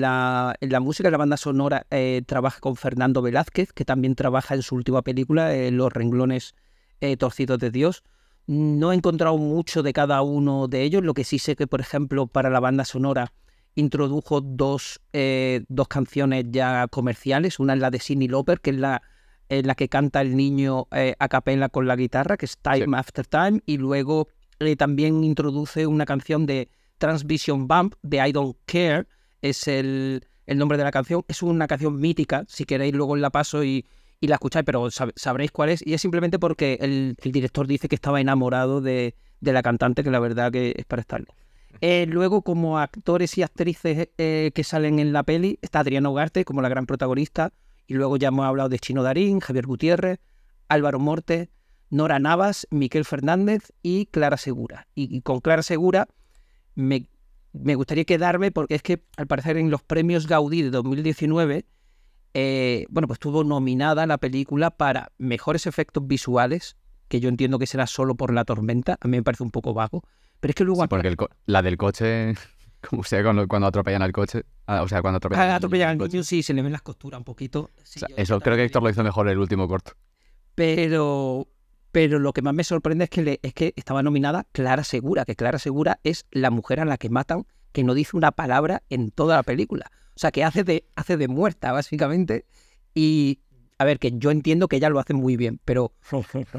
la, música, en la banda sonora, eh, trabaja con Fernando Velázquez, que también trabaja en su última película, Los renglones eh, torcidos de Dios. No he encontrado mucho de cada uno de ellos, lo que sí sé que, por ejemplo, para la banda sonora introdujo dos, eh, dos canciones ya comerciales. Una es la de Cindy Lauper, que es la, la que canta el niño eh, a capella con la guitarra, que es Time After Time. Y luego eh, también introduce una canción de Transvision Bump, de I Don't Care. Es el, nombre de la canción. Es una canción mítica. Si queréis, luego la paso y, la escucháis, pero sabréis cuál es. Y es simplemente porque el, director dice que estaba enamorado de, de la cantante, que la verdad que es para estarlo. Eh, luego, como actores y actrices eh, que salen en la peli, está Adriana Ugarte como la gran protagonista. Y luego ya hemos hablado de Chino Darín, Javier Gutiérrez, Álvaro Morte, Nora Navas, Miquel Fernández y Clara Segura. Y, con Clara Segura me, me gustaría quedarme porque es que al parecer en los premios Gaudí de 2019, eh, bueno, pues estuvo nominada la película para mejores efectos visuales, que yo entiendo que será solo por la tormenta, a mí me parece un poco vago, pero es que luego... Sí, porque el la del coche, como sea, cuando, cuando atropellan al coche. ah, o sea, cuando atropellan, Ah, atropellan al coche. sí, se le ven las costuras un poquito. Sí, O sea, yo eso creo que Héctor lo hizo mejor el último corto. Pero, pero lo que más me sorprende es que, le- es que estaba nominada Clara Segura, que Clara Segura es la mujer a la que matan, que no dice una palabra en toda la película. O sea, que hace de, hace de muerta, básicamente. Y, a ver, que yo entiendo que ella lo hace muy bien, pero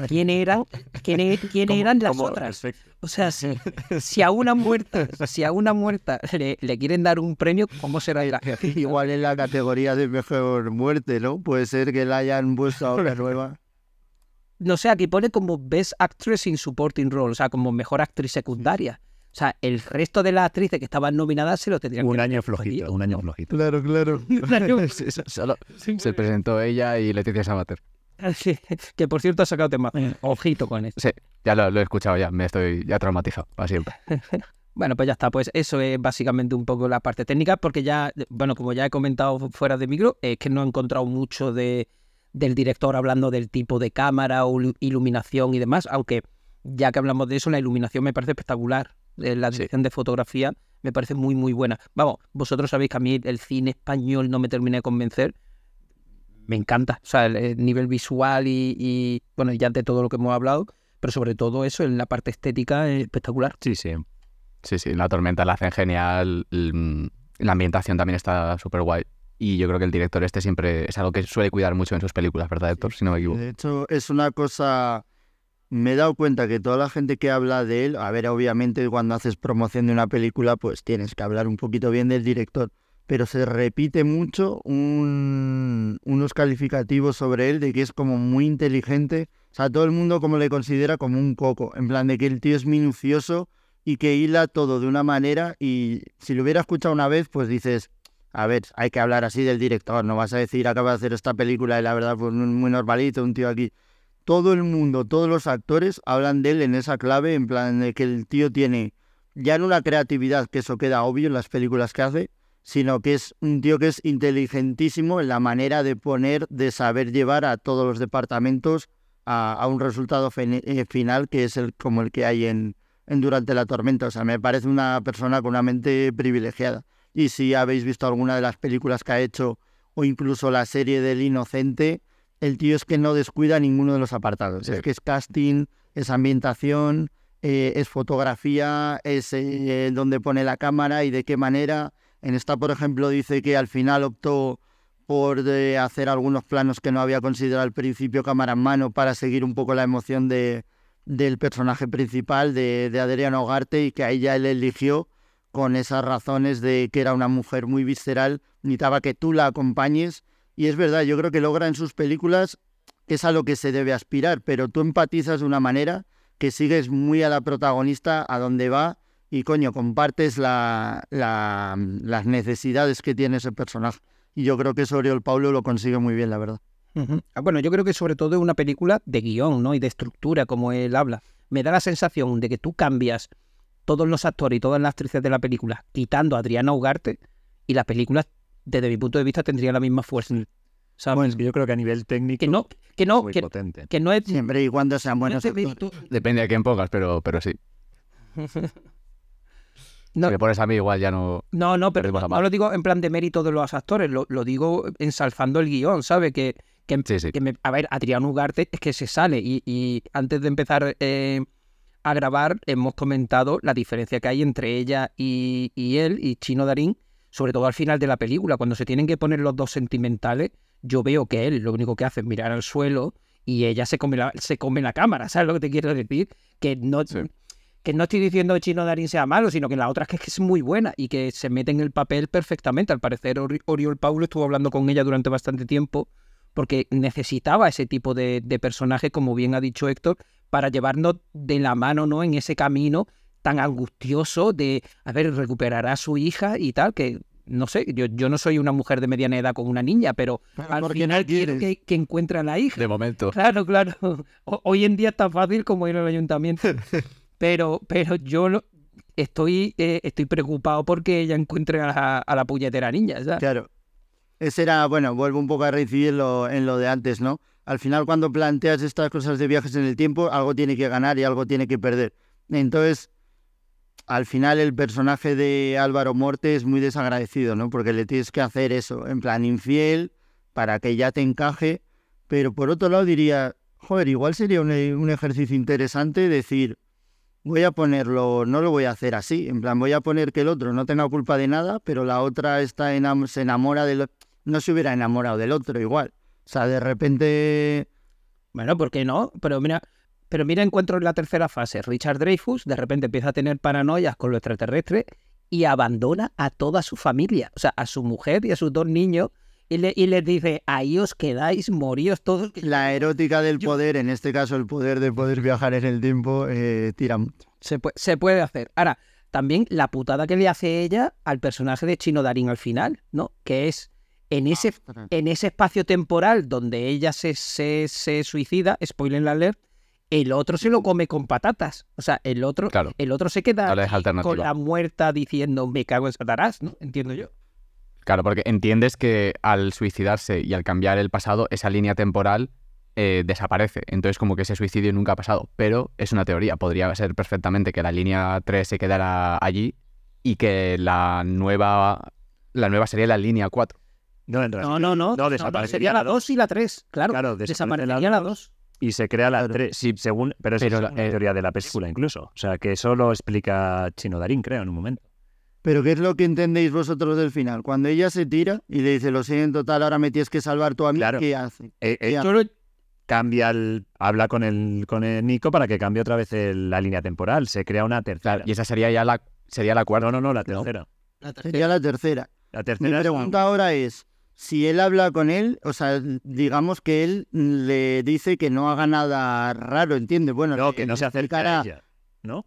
¿quién eran, quién, e- quién ¿Cómo- eran las otras? O sea, si, si a una muerta, si a una muerta le, le quieren dar un premio, ¿cómo será la Igual en la categoría de mejor muerte, ¿no? Puede ser que la hayan puesto ahora nueva. no sé, aquí pone como Best Actress in Supporting Role, o sea, como mejor actriz secundaria. O sea, el resto de las actrices que estaban nominadas se lo tendrían Un que año flojito, un año flojito. Claro, claro. Solo se presentó ella y Leticia Sabater. Sí, que por cierto ha sacado tema. Ojito con eso. Sí, ya lo, lo he escuchado ya, me estoy ya traumatizado, para siempre. Bueno, pues ya está. Pues eso es básicamente un poco la parte técnica, porque ya, bueno, como ya he comentado fuera de micro, es que no he encontrado mucho de, del director hablando del tipo de cámara o ilu- iluminación y demás, aunque ya que hablamos de eso, la iluminación me parece espectacular. Eh, La Sí. dirección de fotografía me parece muy, muy buena. Vamos, vosotros sabéis que a mí el cine español no me termina de convencer. Me encanta. O sea, el, el nivel visual y, y, bueno, ya de todo lo que hemos hablado, pero sobre todo eso, en la parte estética, es espectacular. Sí, sí. Sí, sí, la tormenta la hacen genial, la ambientación también está súper guay. Y yo creo que el director este siempre es algo que suele cuidar mucho en sus películas, ¿verdad, Héctor? Si no me equivoco. De hecho, es una cosa. Me he dado cuenta que toda la gente que habla de él, a ver, obviamente cuando haces promoción de una película, pues tienes que hablar un poquito bien del director. Pero se repite mucho un- unos calificativos sobre él de que es como muy inteligente. O sea, todo el mundo como le considera como un coco. En plan de que el tío es minucioso y que hila todo de una manera. Y si lo hubiera escuchado una vez, pues dices, a ver, hay que hablar así del director, no vas a decir acaba de hacer esta película y la verdad pues muy normalito, un tío aquí. Todo el mundo, todos los actores hablan de él en esa clave, en plan de que el tío tiene ya no una creatividad, que eso queda obvio en las películas que hace, sino que es un tío que es inteligentísimo en la manera de poner, de saber llevar a todos los departamentos a, un resultado eh, final que es el como el que hay en, en Durante la Tormenta. O sea, me parece una persona con una mente privilegiada. Y si habéis visto alguna de las películas que ha hecho o incluso la serie del Inocente, el tío es que no descuida ninguno de los apartados. Sí. Es que es casting, es ambientación, eh, es fotografía, es eh, dónde pone la cámara y de qué manera. En esta, por ejemplo, dice que al final optó por hacer algunos planos que no había considerado al principio cámara en mano para seguir un poco la emoción de, del personaje principal, de, de Adriano Ugarte, y que a ella él eligió con esas razones de que era una mujer muy visceral, necesitaba que tú la acompañes. Y es verdad, yo creo que logra en sus películas que es a lo que se debe aspirar, pero tú empatizas de una manera que sigues muy a la protagonista, a donde va, y coño, compartes la, la- las necesidades que tiene ese personaje. Y yo creo que eso Oriol Paulo lo consigue muy bien, la verdad. Ah, Bueno, yo creo que sobre todo es una película de guion, ¿no? Y de estructura, como él habla. Me da la sensación de que tú cambias todos los actores y todas las actrices de la película, quitando a Adriana Ugarte, y la película, desde mi punto de vista, tendría la misma fuerza. ¿sabes? Bueno, es que yo creo que a nivel técnico que no, que no, muy que, potente. que no es, Siempre y cuando sean no es buenos actores. Depende de quién pongas, pero, pero sí. No, Si me pones a mí igual ya no... No, no, pero no lo digo en plan de mérito de los actores, lo, lo digo ensalzando el guion, ¿sabes? Que, que, Sí, sí. que me- a ver, Adrián Ugarte es que se sale y, y antes de empezar eh, a grabar hemos comentado la diferencia que hay entre ella y, y él y Chino Darín, sobre todo al final de la película, cuando se tienen que poner los dos sentimentales, yo veo que él lo único que hace es mirar al suelo y ella se come la, se come la cámara, ¿sabes lo que te quiero decir? Que no, Sí. que no estoy diciendo que Chino Darín sea malo, sino que la otra es que es, muy buena y que se mete en el papel perfectamente. Al parecer, Ori- Oriol Paulo estuvo hablando con ella durante bastante tiempo porque necesitaba ese tipo de, de personaje, como bien ha dicho Héctor, para llevarnos de la mano ¿no? en ese camino tan angustioso de, a ver, recuperará a su hija y tal, que no sé, yo, yo no soy una mujer de mediana edad con una niña, pero Pero al final no quiero quieres. que, que encuentre a la hija. De momento. Claro, claro. O- Hoy en día es tan fácil como ir al ayuntamiento. Pero, pero yo lo- estoy, eh, estoy preocupado porque ella encuentre a la, a la puñetera niña. ¿sabes? Claro. Ese era, bueno, vuelvo un poco a reincidir en lo, en lo de antes, ¿no? Al final, cuando planteas estas cosas de viajes en el tiempo, algo tiene que ganar y algo tiene que perder. Entonces, al final, el personaje de Álvaro Morte es muy desagradecido, ¿no? Porque le tienes que hacer eso, en plan infiel, para que ya te encaje. Pero por otro lado, diría, joder, igual sería un, ejercicio interesante decir, voy a ponerlo, no lo voy a hacer así, en plan, voy a poner que el otro no tenga culpa de nada, pero la otra está se enamora del no se hubiera enamorado del otro igual. O sea, de repente, Bueno, ¿por qué no? Pero mira, pero mira, encuentro en la tercera fase. Richard Dreyfus de repente empieza a tener paranoias con lo extraterrestre y abandona a toda su familia, o sea, a su mujer y a sus dos niños, y, le- y les dice, ahí os quedáis, moríos todos. la erótica del Yo- poder, en este caso el poder de poder viajar en el tiempo, eh, tira mucho. Se puede, se puede hacer. Ahora, también la putada que le hace ella al personaje de Chino Darín al final, ¿no? Que es en ese, en ese espacio temporal donde ella se, se, se suicida, spoiler alert, el otro se lo come con patatas. O sea, el otro, Claro. el otro se queda con la muerta diciendo me cago en Satanás, ¿no? Entiendo yo. Claro, porque entiendes que al suicidarse y al cambiar el pasado, esa línea temporal eh, desaparece. Entonces, como que ese suicidio nunca ha pasado. Pero es una teoría. Podría ser perfectamente que la línea 3 se quedara allí y que la nueva, la nueva sería la línea 4. No, en realidad. No, no, no. No, desaparecería sería la la 2 y la 3, claro. Claro, desaparece desaparecería la la dos. 2. Y se crea la Claro. 3. Sí, según, pero es la- una eh, teoría de la película incluso. O sea, que eso lo explica Chino Darín, creo, en un momento. Pero ¿qué es lo que entendéis vosotros del final? Cuando ella se tira y le dice, lo siento, tal, ahora me tienes que salvar tú a mí, Claro. ¿qué hace? Eh, eh, cambia el, habla con el, con el Nico para que cambie otra vez el- la línea temporal. Se crea una tercera. Y esa sería ya la, sería la cuarta. No, no, no, la No. tercera. Sería la tercera. La Mi tercera es pregunta ahora es, si él habla con él, o sea, digamos que él le dice que no haga nada raro, ¿entiendes? Bueno, No, le- que no se acerca explicará- a ella, ¿no?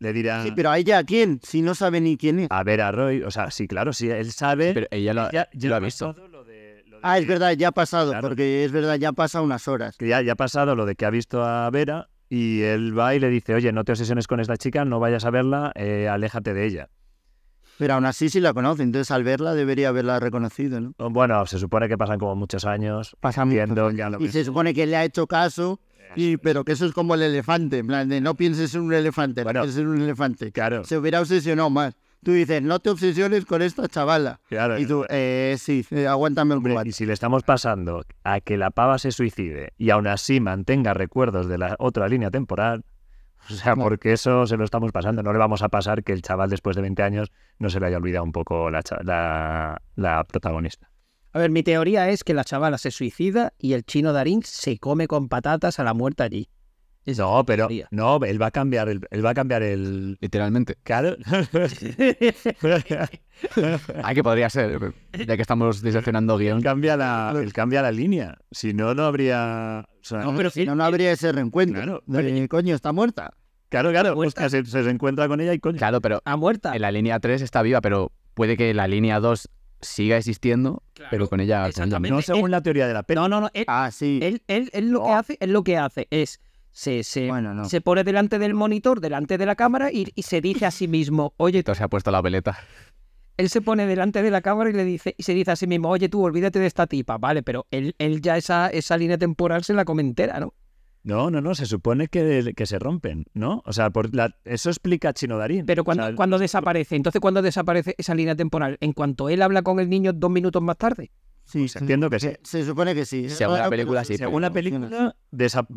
Le dirá Sí, pero a ella a quién, si no sabe ni quién es. a ver a Roy. O sea, sí, claro, sí, él sabe. Pero ella lo, ya, ya lo ha visto. pasado lo de- lo de Ah, es verdad, ya ha pasado, Claro. porque es verdad, ya pasa unas horas. que ya, ya ha pasado lo de que ha visto a Vera y él va y le dice, oye, no te obsesiones con esta chica, no vayas a verla, eh, aléjate de ella. Pero aún así sí la conoce, entonces al verla debería haberla reconocido, ¿no? Bueno, se supone que pasan como muchos años. Pasa mucho. Entiendo ya lo Y se supone que le ha hecho caso, y, pero que eso es como el elefante, en plan de no pienses en un elefante, Bueno, no pienses en un elefante. Claro, Se hubiera obsesionado más. Tú dices, no te obsesiones con esta chavala. claro. Y tú, eh, sí, eh, aguántame el Hombre, cubate. y si le estamos pasando a que la pava se suicide y aún así mantenga recuerdos de la otra línea temporal, o sea, porque eso se lo estamos pasando. No le vamos a pasar que el chaval después de 20 años no se le haya olvidado un poco la, la, la protagonista. A ver, mi teoría es que la chavala se suicida y el chino Darín se come con patatas a la muerte allí. No, pero teoría. no, él va a cambiar el, él va a cambiar el Literalmente. claro. Ah, que podría ser. Ya que estamos diseccionando guion. él cambia la, él cambia la línea. Si no, no habría. o sea, No, pero Si no, no habría ese reencuentro. Claro. Coño, está muerta. claro, claro. Hostia, se, se encuentra con ella y coño. Claro, pero ¿A muerta? en la línea 3 está viva, pero puede que la línea 2 siga existiendo, pero con ella. exactamente. No según la teoría de la peli. No, no, no. Él, Ah, sí. él, él- él lo que No. hace, él lo que hace es se, se, Bueno, no. se pone delante del monitor, delante de la cámara y, y se dice a sí mismo, oye, Entonces se ha puesto la veleta. él se pone delante de la cámara y le dice y se dice a sí mismo, oye tú, olvídate de esta tipa, vale, pero él, él ya esa, esa línea temporal se la come entera, ¿no? No, no, no, se supone que, que se rompen, ¿no? O sea, por la- eso explica Chino Darín. Pero cuando, O sea, cuando desaparece, entonces cuando desaparece esa línea temporal, en cuanto él habla con el niño dos minutos más tarde. Sí, pues entiendo que sí. Se, se supone que sí. Según la película, sí, Según la película,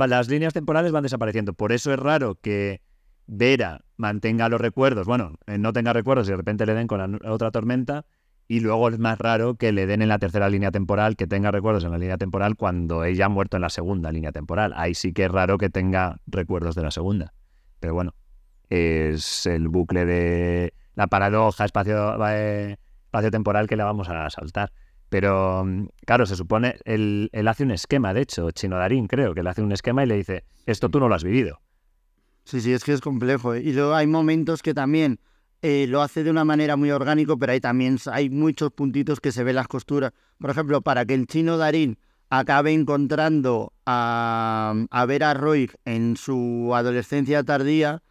las líneas temporales van desapareciendo. Por eso es raro que Vera mantenga los recuerdos, bueno, eh, no tenga recuerdos y de repente le den con la otra tormenta. Y luego es más raro que le den en la tercera línea temporal, que tenga recuerdos en la línea temporal cuando ella ha muerto en la segunda línea temporal. Ahí sí que es raro que tenga recuerdos de la segunda. Pero bueno, es el bucle de la paradoja espacio, eh, espacio-temporal que la vamos a saltar. Pero claro, se supone, él, él hace un esquema, de hecho, Chino Darín creo que le hace un esquema y le dice, esto tú no lo has vivido. Sí, sí, es que es complejo. ¿eh? Y luego hay momentos que también eh, lo hace de una manera muy orgánico, pero hay también hay muchos puntitos que se ven las costuras. Por ejemplo, para que el chino Darín acabe encontrando a, a Vera Roy en su adolescencia tardía,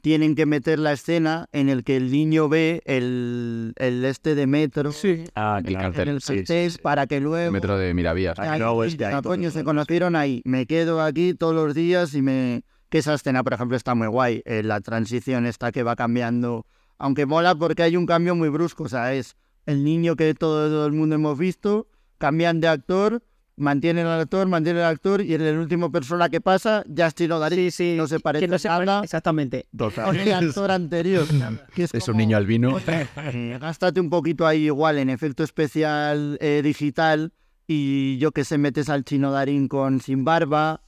tienen que meter la escena en el que el niño ve el, el este de metro Sí. Ah, El claro. cartel, en el Sí, sí, para que luego Metro de Miravías. Ah, este ahí ah, todo coño, el se conocieron ahí. Me quedo aquí todos los días y me... Que esa escena, por ejemplo, está muy guay. eh, la transición esta que va cambiando. Aunque mola porque hay un cambio muy brusco. O sea, es el niño que todo, todo el mundo hemos visto. Cambian de actor, mantienen al actor, mantienen al actor. Y en el último persona que pasa, ya es Chino Darín. Sí, sí. No se parece no se nada Exactamente. con el actor anterior. que es Es un niño albino. eh, gástate un poquito ahí igual en efecto especial eh, digital y yo que sé, metes al chino Darín con sin barba.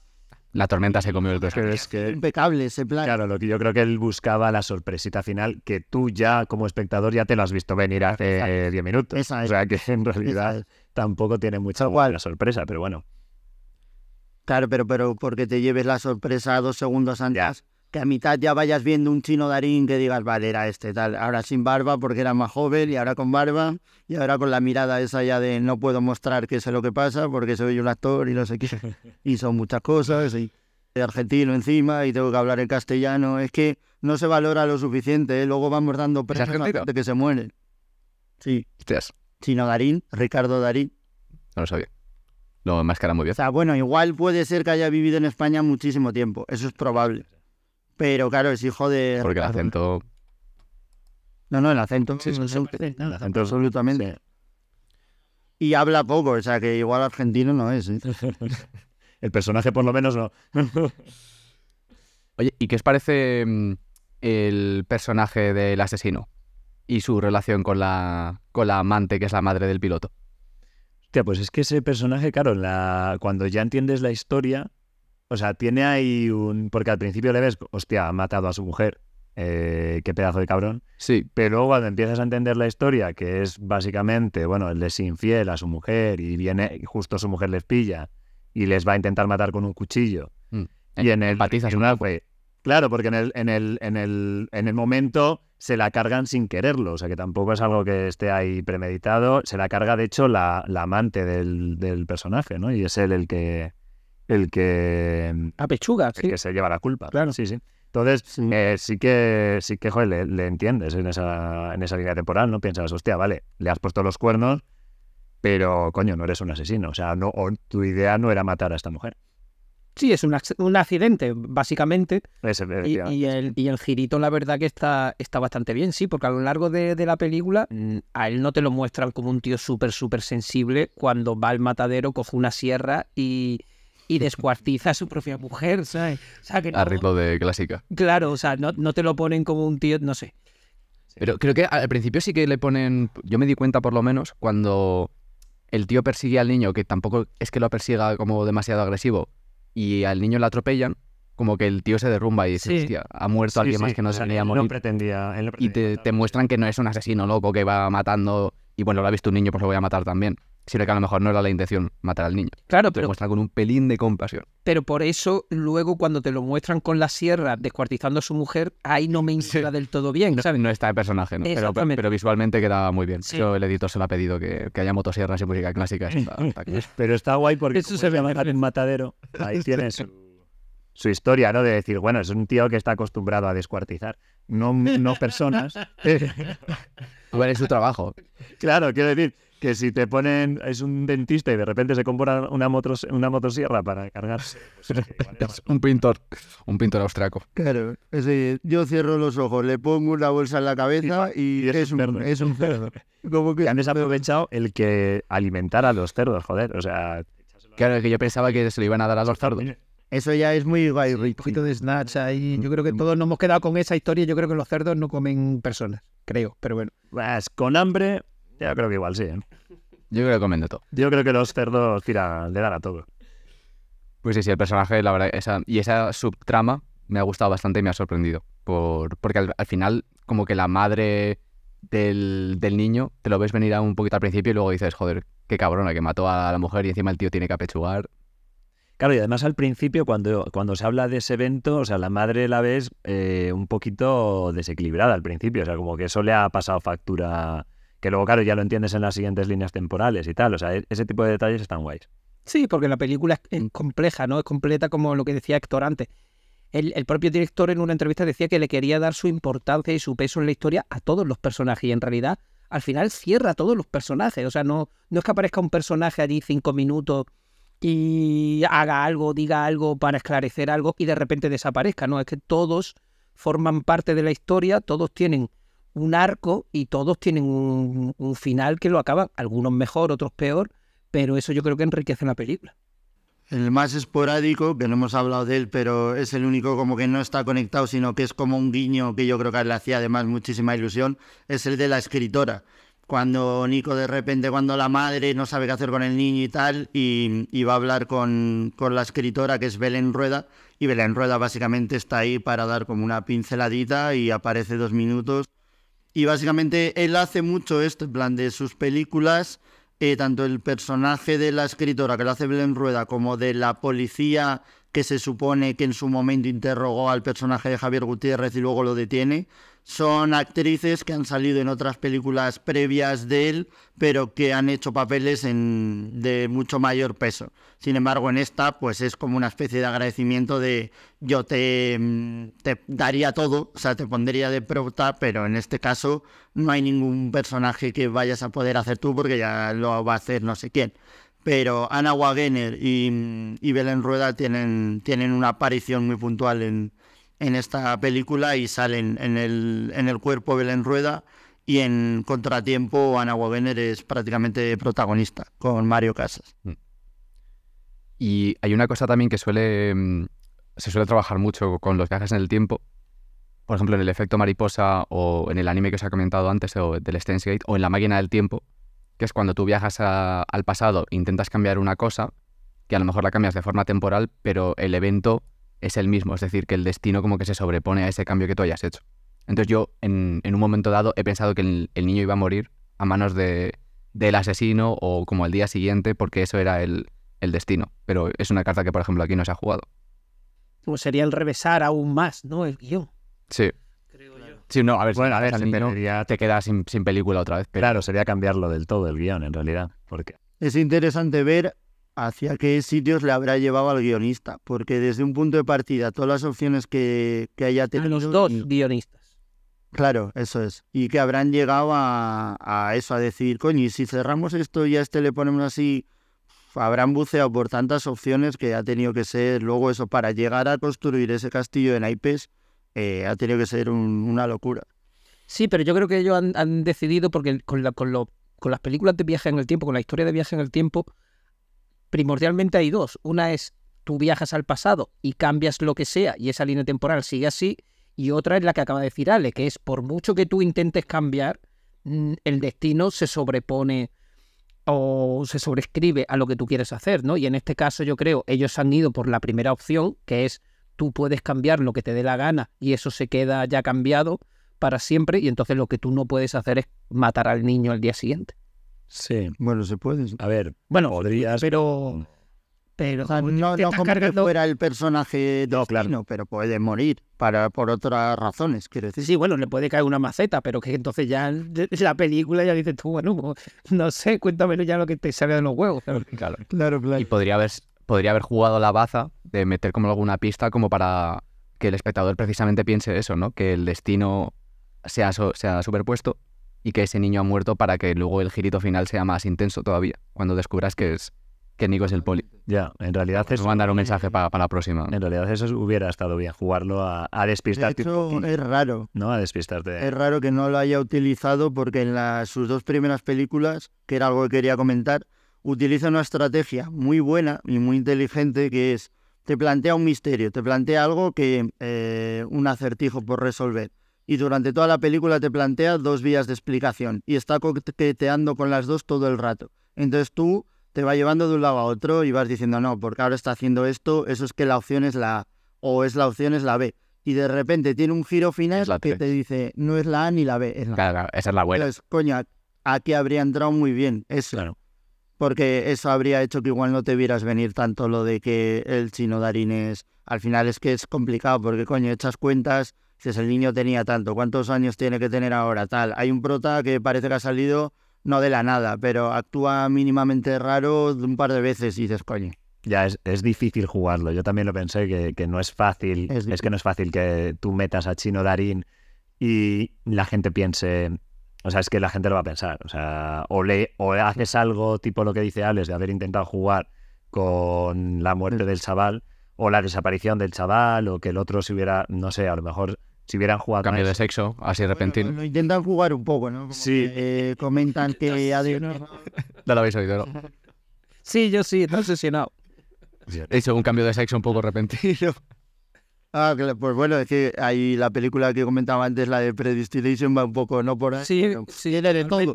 La tormenta se comió el Pero personaje. es que, Impecable ese plan. claro, lo que yo creo que él buscaba la sorpresita final, que tú ya como espectador ya te lo has visto venir hace Exacto. eh, 10 minutos. Esa O sea que en realidad es. tampoco tiene mucha buena sorpresa, pero bueno. Claro, pero, pero porque te lleves la sorpresa dos segundos antes. Que a mitad ya vayas viendo un chino Darín que digas, vale, era este tal. Ahora sin barba porque era más joven y ahora con barba. Y ahora con la mirada esa ya de no puedo mostrar qué sé lo que pasa porque soy un actor y no sé qué. Y son muchas cosas. Y de argentino encima y tengo que hablar en castellano. Es que no se valora lo suficiente. ¿eh? Luego vamos dando premios a argentino? gente que se muere. Sí. Hostias, Chino Darín, Ricardo Darín. no lo sabía. Lo enmascara muy bien. O sea, bueno, igual puede ser que haya vivido en España muchísimo tiempo. Eso es probable. Pero claro, es hijo de. Porque el acento. No, no, el acento. Sí, no no, el acento- absolutamente. Y habla poco, o sea que igual argentino no es. ¿eh? El personaje por lo menos no. Oye, ¿y qué os parece mm, el personaje del asesino? Y su relación con la, con la amante, que es la madre del piloto. Hostia, pues es que ese personaje, claro, la... cuando ya entiendes la historia, o sea, tiene ahí un... Porque al principio le ves, hostia, ha matado a su mujer, eh, qué pedazo de cabrón. Sí, Pero luego cuando empiezas a entender la historia, que es básicamente, bueno, él es infiel a su mujer y viene, y justo su mujer les pilla y les va a intentar matar con un cuchillo. Mm. Y en el empatizas en una claro, porque en el, en el, en el, en el momento se la cargan sin quererlo, o sea que tampoco es algo que esté ahí premeditado. Se la carga, de hecho, la, la amante del, del personaje, ¿no? Y es él el que el que, A pechuga, el sí. que se lleva la culpa. Claro. Sí, sí. Entonces, Sí. eh, sí que, sí que joder, le, le entiendes en esa, en esa línea temporal, ¿no? Piensas, hostia, vale, le has puesto los cuernos, pero coño, no eres un asesino. O sea, no, o tu idea no era matar a esta mujer. Sí, es un, un accidente, básicamente. Es, Y, y el, y el girito, la verdad, que está, está bastante bien, sí, porque a lo largo de, de la película mm, a él no te lo muestran como un tío súper, súper sensible cuando va al matadero, coge una sierra y, y descuartiza a su propia mujer, ¿sabes? O sea, que no- a ritmo de clásica. Claro, o sea, no, no te lo ponen como un tío, no sé. Pero creo que al principio sí que le ponen. Yo me di cuenta, por lo menos, cuando el tío persigue al niño, que tampoco es que lo persiga como demasiado agresivo, y al niño le atropellan, como que el tío se derrumba y dice, Sí. hostia, ha muerto Sí, alguien sí, más que no o sea, se morir. No pretendía, él no y te muestran que no es un asesino loco que va matando. Y bueno, lo ha visto un niño, pues lo voy a matar también. Sino que a lo mejor no era la intención matar al niño. Claro, Te lo pero, muestran con un pelín de compasión. pero por eso luego cuando te lo muestran con la sierra descuartizando a su mujer, ahí no me entra del todo bien, No, ¿sabes? no está el personaje, ¿no? Pero, visualmente queda muy bien. Sí. Eso el editor se lo ha pedido, que, que haya motosierras y música clásica. Está, está claro. Pero está guay porque Eso se ve un matadero, ahí tienes su, su historia, ¿no? De decir, bueno, es un tío que está acostumbrado a descuartizar, no, no personas. Igual es su trabajo. claro, quiero decir que si te ponen, es un dentista y de repente se compra una, motos, una motosierra para cargarse. pues, es Es un pintor, un pintor austriaco. Claro. ese- yo cierro los ojos, le pongo una bolsa en la cabeza y, y es es, un cerdo. es un cerdo. Como que han desaprovechado el que alimentar a los cerdos, joder. O sea, Claro, que yo pensaba que se lo iban a dar a los cerdos. eso ya es muy guay, Un poquito de snatch ahí. Yo creo que todos nos hemos quedado con esa historia. Yo creo que los cerdos no comen personas, creo, pero bueno. pues, con hambre, yo creo que igual sí. ¿eh? Yo creo que comen de todo. Yo creo que los cerdos tira, le dan a todo. Pues sí, sí, el personaje, la verdad, esa, y esa subtrama me ha gustado bastante y me ha sorprendido. Por, porque al, al final, como que la madre del, del niño, te lo ves venir a un poquito al principio y luego dices, joder, qué cabrona, que mató a la mujer y encima el tío tiene que apechugar. Claro, y además al principio, cuando, cuando se habla de ese evento, o sea, la madre la ves eh, un poquito desequilibrada al principio, o sea, como que eso le ha pasado factura, que luego, claro, ya lo entiendes en las siguientes líneas temporales y tal, o sea, e-, ese tipo de detalles están guays. Sí, porque la película es compleja, ¿no? Es completa como lo que decía Héctor antes. El, el, propio director en una entrevista decía que le quería dar su importancia y su peso en la historia a todos los personajes y en realidad al final cierra a todos los personajes. O sea, no, no es que aparezca un personaje allí cinco minutos y haga algo, diga algo para esclarecer algo y de repente desaparezca. No, es que todos forman parte de la historia, todos tienen un arco y todos tienen un, final que lo acaban, algunos mejor, otros peor, pero eso yo creo que enriquece la película. El más esporádico, que no hemos hablado de él, pero es el único como que no está conectado, sino que es como un guiño que yo creo que le hacía además muchísima ilusión, es el de la escritora. Cuando Nico de repente, cuando la madre no sabe qué hacer con el niño y tal, y, y va a hablar con, con, la escritora que es Belén Rueda, y Belén Rueda básicamente está ahí para dar como una pinceladita y aparece dos minutos. Y básicamente él hace mucho esto, en plan de sus películas eh, tanto el personaje de la escritora que lo hace Belén Rueda como de la policía que se supone que en su momento interrogó al personaje de Javier Gutiérrez y luego lo detiene, son actrices que han salido en otras películas previas de él, pero que han hecho papeles en, de mucho mayor peso. Sin embargo, en esta, pues es como una especie de agradecimiento de yo te, te daría todo, o sea, te pondría de prota, pero en este caso no hay ningún personaje que vayas a poder hacer tú porque ya lo va a hacer no sé quién pero Ana Wagener y, y, Belén Rueda tienen, tienen una aparición muy puntual en, en esta película y salen en el, en el cuerpo Belén Rueda y en Contratiempo Ana Wagener es prácticamente protagonista con Mario Casas. Y hay una cosa también que suele se suele trabajar mucho con los viajes en el tiempo. Por ejemplo, en el efecto mariposa o en el anime que os he comentado antes o del Steins Gate o en la máquina del tiempo, que es cuando tú viajas al pasado e intentas cambiar una cosa, que a lo mejor la cambias de forma temporal, pero el evento es el mismo, es decir, que el destino como que se sobrepone a ese cambio que tú hayas hecho. Entonces yo en, en un momento dado he pensado que el, el, niño iba a morir a manos de, del asesino o como al día siguiente porque eso era el, el, destino. Pero es una carta que, por ejemplo, aquí no se ha jugado. Como sería el revesar aún más, ¿no? El guion. Sí. Creo yo. Sí, no, a ver, Bueno, a ver, perdería- te quedas sin, sin película otra vez. Pero Claro, sería cambiarlo del todo el guion, en realidad. Porque Es interesante ver hacia qué sitios le habrá llevado al guionista, porque desde un punto de partida, todas las opciones que, que haya A tenido... los dos guionistas. Claro, eso es. Y que habrán llegado a, a eso, a decir, coño, y si cerramos esto y a este le ponemos así, habrán buceado por tantas opciones que ha tenido que ser, luego eso, para llegar a construir ese castillo de naipes, eh, ha tenido que ser un- una locura. Sí, pero yo creo que ellos han, han decidido, porque con, la- con, lo- con las películas de viaje en el tiempo, con la historia de viaje en el tiempo, primordialmente hay dos. Una es tú viajas al pasado y cambias lo que sea y esa línea temporal sigue así. Y otra es la que acaba de decir Ale, que es por mucho que tú intentes cambiar, mm, el destino se sobrepone o se sobrescribe a lo que tú quieres hacer, ¿no? Y en este caso yo creo, ellos han ido por la primera opción, que es tú puedes cambiar lo que te dé la gana y eso se queda ya cambiado para siempre y entonces lo que tú no puedes hacer es matar al niño al día siguiente. Sí, Bueno, se puede. a ver, Bueno, podrías... pero pero O sea, como no, no como que fuera el personaje No, claro. destino, pero puede morir para, por otras razones, quiero decir. Sí, bueno, le puede caer una maceta, pero que entonces ya la película ya dices tú, bueno, pues, no sé, cuéntamelo ya lo que te salga de los huevos. claro. Claro, claro. Y podría haber, podría haber jugado la baza de meter como alguna pista como para que el espectador precisamente piense eso, ¿no? Que el destino sea, so- sea superpuesto y que ese niño ha muerto para que luego el girito final sea más intenso todavía, cuando descubras que es que Nico es el poli. Ya, en realidad eso, mandar un mensaje para, para la próxima. en realidad eso hubiera estado bien, jugarlo a, a De despistarte un hecho, es raro. ¿no? A despistarte. Es raro que no lo haya utilizado porque en las- sus dos primeras películas, que era algo que quería comentar, utiliza una estrategia muy buena y muy inteligente que es, te plantea un misterio, te plantea algo que, eh, un acertijo por resolver. Y durante toda la película te plantea dos vías de explicación y está coqueteando con las dos todo el rato. Entonces tú te va llevando de un lado a otro y vas diciendo, no, porque ahora está haciendo esto, eso es que la opción es la A o es la opción es la B. Y de repente tiene un giro final que te dice, no es la A ni la B, es la A. Claro, claro, esa es la buena. Entonces, coño, aquí habría entrado muy bien eso. Claro. porque eso habría hecho que igual no te vieras venir tanto lo de que el chino Darín es... Al final es que es complicado, porque coño, echas cuentas, si el niño tenía tanto, ¿cuántos años tiene que tener ahora? Tal. Hay un prota que parece que ha salido no de la nada, pero actúa mínimamente raro un par de veces y dices, coño. Ya es, es difícil jugarlo. Yo también lo pensé que, que no es fácil. Es Es, que no es fácil que tú metas a Chino Darín y la gente piense. O sea, es que la gente lo va a pensar. O sea, o, le, o haces algo tipo lo que dice Alex de haber intentado jugar con la muerte del chaval, o la desaparición del chaval, o que el otro se hubiera, no sé, a lo mejor si hubieran jugado. a Cambio de sexo, así repentino. Bueno, lo intentan jugar un poco, ¿no? Como Sí. que, eh, comentan que ha de- No lo habéis oído, ¿no? Sí, yo sí, está obsesionado. He hecho un cambio de sexo un poco repentino. Ah, claro, pues bueno, es que ahí la película que comentaba antes, la de Predestination, va un poco, ¿no? Por ahí. Sí, pero sí, tiene de todo.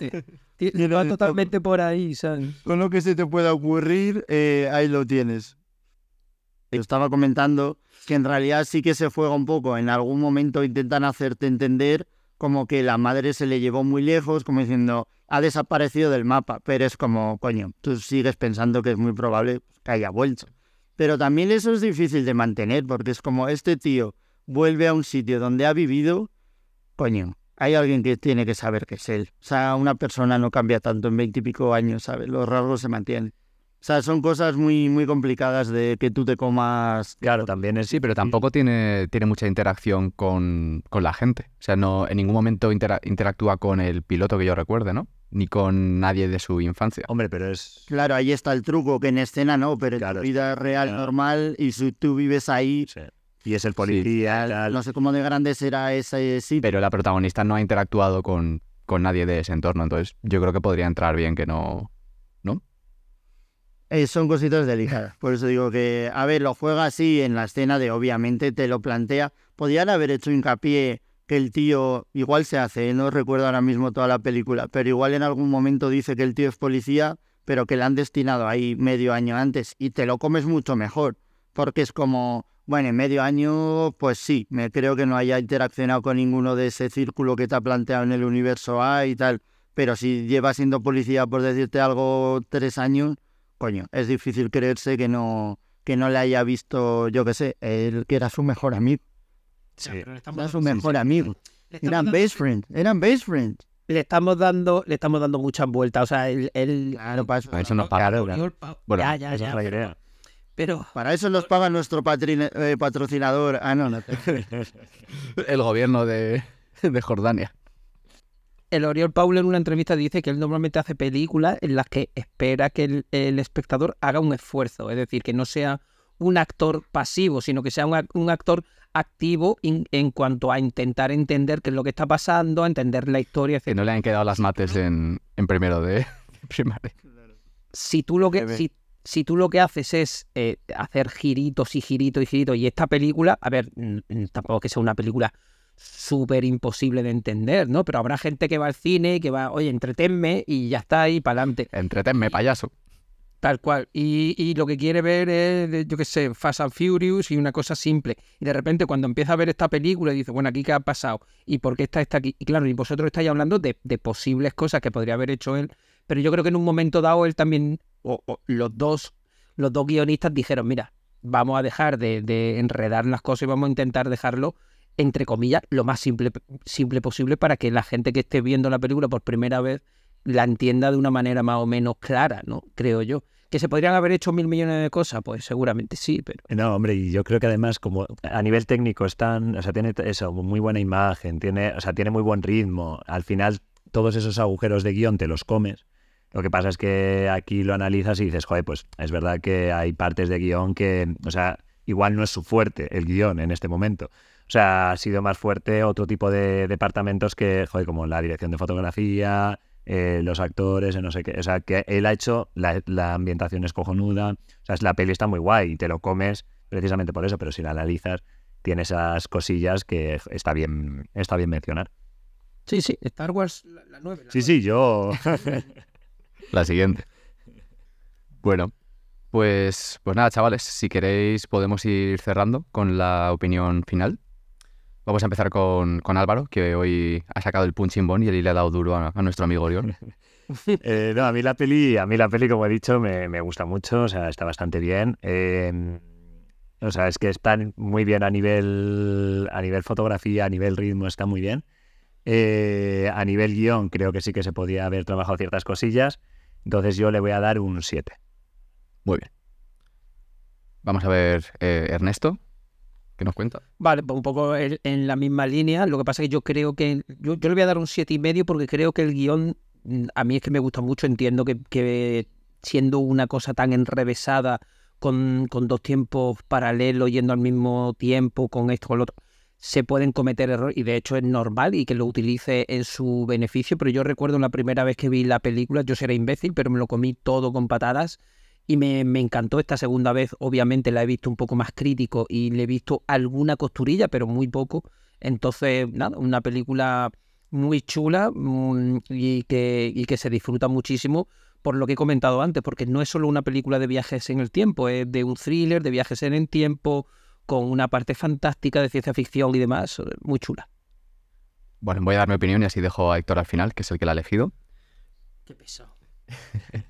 Tiene Va totalmente por ahí, ¿sabes? Con lo que se te pueda ocurrir, eh, ahí lo tienes. Yo estaba comentando que en realidad sí que se juega un poco. En algún momento intentan hacerte entender como que la madre se le llevó muy lejos, como diciendo, ha desaparecido del mapa. Pero es como, coño, tú sigues pensando que es muy probable que haya vuelto. Pero también eso es difícil de mantener, porque es como este tío vuelve a un sitio donde ha vivido, coño, hay alguien que tiene que saber que es él. O sea, una persona no cambia tanto en veintipico años, ¿sabes? Los rasgos se mantienen. O sea, son cosas muy, muy complicadas de que tú te comas. Claro, también es. Sí, pero tampoco tiene, tiene mucha interacción con, con la gente. O sea, no en ningún momento intera- interactúa con el piloto que yo recuerde, ¿no? Ni con nadie de su infancia. Hombre, pero es. Claro, ahí está el truco, que en escena no, pero en Claro, tu vida real claro. normal y si tú vives ahí, sí. Y es el policía. tal. no sé cómo de grande será ese sitio. Pero la protagonista no ha interactuado con, con nadie de ese entorno. Entonces, yo creo que podría entrar bien que no. Eh, son cositas delicadas. Por eso digo que, a ver, lo juega así en la escena de obviamente te lo plantea. Podrían haber hecho hincapié que el tío, igual se hace, ¿eh? no recuerdo ahora mismo toda la película, pero igual en algún momento dice que el tío es policía, pero que le han destinado ahí medio año antes y te lo comes mucho mejor. Porque es como, bueno, en medio año, pues sí, me creo que no haya interaccionado con ninguno de ese círculo que te ha planteado en el universo A y tal. Pero si lleva siendo policía, por decirte algo, tres años, coño, es difícil creerse que no, que no le haya visto, yo qué sé, el que era su mejor amigo. Sí. Era su mejor amigo. Eran estamos, best friends, eran best friends. le estamos dando, le estamos dando muchas vueltas. O sea, el, el- Claro, para eso, Para eso nos paga. Claro, Bueno, ya, ya, Esa ya. es la idea. Pero para eso nos paga nuestro patrine- eh, patrocinador. Ah, no, no. te- El gobierno de, de Jordania. El Oriol Paulo en una entrevista dice que él normalmente hace películas en las que espera que el, el espectador haga un esfuerzo, es decir, que no sea un actor pasivo, sino que sea un, ac- un actor activo in- en cuanto a intentar entender qué es lo que está pasando, a entender la historia, Que etc. no le han quedado las mates en, en primero de primaria. Si tú lo que, si, si tú lo que haces es eh, hacer giritos y giritos y giritos, y esta película, a ver, tampoco que sea una película súper imposible de entender, ¿no? Pero habrá gente que va al cine y que va, oye, entretenme y ya está ahí para adelante. Entretenme, payaso. Tal cual. Y, y lo que quiere ver es, yo qué sé, Fast and Furious y una cosa simple. Y de repente cuando empieza a ver esta película dice, bueno, aquí qué ha pasado y por qué está esta aquí. Y claro, y vosotros estáis hablando de, de posibles cosas que podría haber hecho él. Pero yo creo que en un momento dado él también, o, o los dos, los dos guionistas dijeron, mira, vamos a dejar de, de enredar las cosas y vamos a intentar dejarlo entre comillas, lo más simple, simple posible para que la gente que esté viendo la película por primera vez la entienda de una manera más o menos clara, ¿no? Creo yo. ¿Que se podrían haber hecho mil millones de cosas? Pues seguramente sí, pero... No, hombre, y yo creo que además, como a nivel técnico están, o sea, tiene eso, muy buena imagen, tiene, o sea, tiene muy buen ritmo. Al final, todos esos agujeros de guion te los comes. Lo que pasa es que aquí lo analizas y dices, joder, pues es verdad que hay partes de guion que, o sea, igual no es su fuerte el guion en este momento. O sea, ha sido más fuerte otro tipo de departamentos que, joder, como la dirección de fotografía, eh, los actores, no sé qué. O sea, que él ha hecho, la, la ambientación es cojonuda. O sea, la peli está muy guay y te lo comes precisamente por eso, pero si la analizas, tiene esas cosillas que está bien, está bien mencionar. Sí, sí, Star Wars, la, la nueve, la Sí, sí, yo. La siguiente. Bueno, pues, pues nada, chavales, si queréis podemos ir cerrando con la opinión final. Vamos a empezar con, con Álvaro, que hoy ha sacado el punching bone y él le ha dado duro a, a nuestro amigo Oriol. Eh, no, a mí la peli, a mí la peli, como he dicho, me, me gusta mucho, o sea, está bastante bien. Eh, o sea, es que está muy bien a nivel, a nivel fotografía, a nivel ritmo, está muy bien. Eh, a nivel guion, creo que sí que se podía haber trabajado ciertas cosillas. Entonces yo le voy a dar un 7. Muy bien. Vamos a ver, eh, Ernesto, ¿qué nos cuenta? Vale, pues un poco en, la misma línea. Lo que pasa es que yo creo que. Yo, yo le voy a dar un siete y medio porque creo que el guion. mm, A mí es que me gusta mucho. Entiendo que, que siendo una cosa tan enrevesada, con, con dos tiempos paralelos, yendo al mismo tiempo, con esto, con lo otro, se pueden cometer errores. Y de hecho es normal y que lo utilice en su beneficio. Pero yo recuerdo la primera vez que vi la película, yo seré imbécil, pero me lo comí todo con patadas y me, me encantó esta segunda vez. Obviamente la he visto un poco más crítico y le he visto alguna costurilla, pero muy poco. Entonces, nada, una película muy chula mm, y, que, y que se disfruta muchísimo por lo que he comentado antes, porque no es solo una película de viajes en el tiempo, es de un thriller, de viajes en el tiempo, con una parte fantástica de ciencia ficción y demás, muy chula. Bueno, voy a dar mi opinión y así dejo a Héctor al final, que es el que la ha elegido. Qué pesado.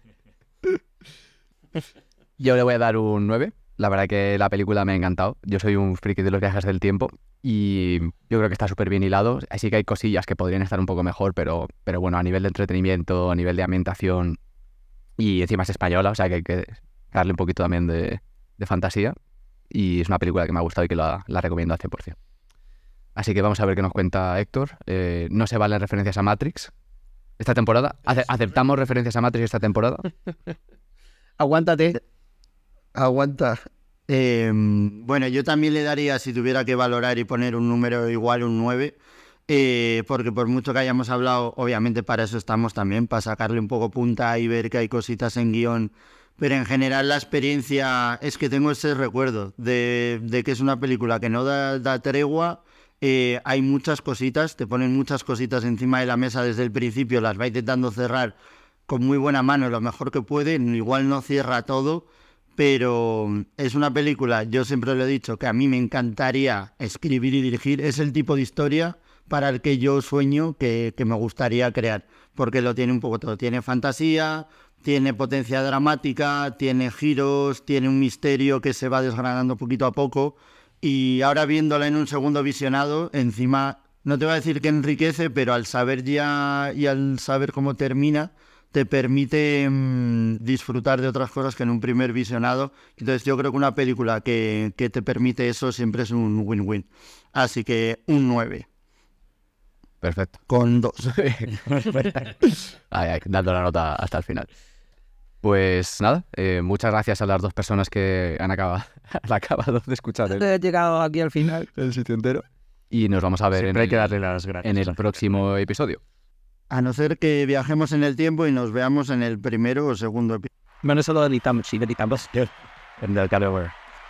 Yo le voy a dar un 9. La verdad que la película me ha encantado. Yo soy un friki de los viajes del tiempo y yo creo que está súper bien hilado. Así que hay cosillas que podrían estar un poco mejor, pero, pero bueno, a nivel de entretenimiento, a nivel de ambientación y encima es española, o sea que hay que darle un poquito también de, de fantasía. Y es una película que me ha gustado y que la, la recomiendo al 100%. Así que vamos a ver qué nos cuenta Héctor. Eh, no se valen referencias a Matrix esta temporada. Ace- ¿Aceptamos referencias a Matrix esta temporada? Aguántate. Aguanta. Eh, bueno, yo también le daría, si tuviera que valorar y poner un número igual, un 9. eh, porque por mucho que hayamos hablado, obviamente para eso estamos también, para sacarle un poco punta y ver que hay cositas en guion. Pero en general la experiencia es que tengo ese recuerdo de, de que es una película que no da, da tregua. eh, hay muchas cositas, te ponen muchas cositas encima de la mesa desde el principio, las va intentando cerrar con muy buena mano, lo mejor que puede. Igual no cierra todo, pero es una película, yo siempre lo he dicho, que a mí me encantaría escribir y dirigir. Es el tipo de historia para el que yo sueño que, que me gustaría crear, porque lo tiene un poco todo. Tiene fantasía, tiene potencia dramática, tiene giros, tiene un misterio que se va desgranando poquito a poco. Y ahora viéndola en un segundo visionado, encima, no te voy a decir que enriquece, pero al saber ya y al saber cómo termina, te permite mm, disfrutar de otras cosas que en un primer visionado. Entonces yo creo que una película que, que te permite eso siempre es un win-win. Así que un 9 Perfecto. con 2. Ay, ay, dando la nota hasta el final. Pues nada, eh, muchas gracias a las dos personas que han acabado, han acabado de escuchar el, He llegado aquí al final. el sitio entero. Y nos vamos a ver en Siempre hay el, que darle las gracias. en el próximo episodio. A no ser que viajemos en el tiempo y nos veamos en el primero o segundo episodio. Bueno, eso lo editamos, sí, lo editamos. En el Caliber.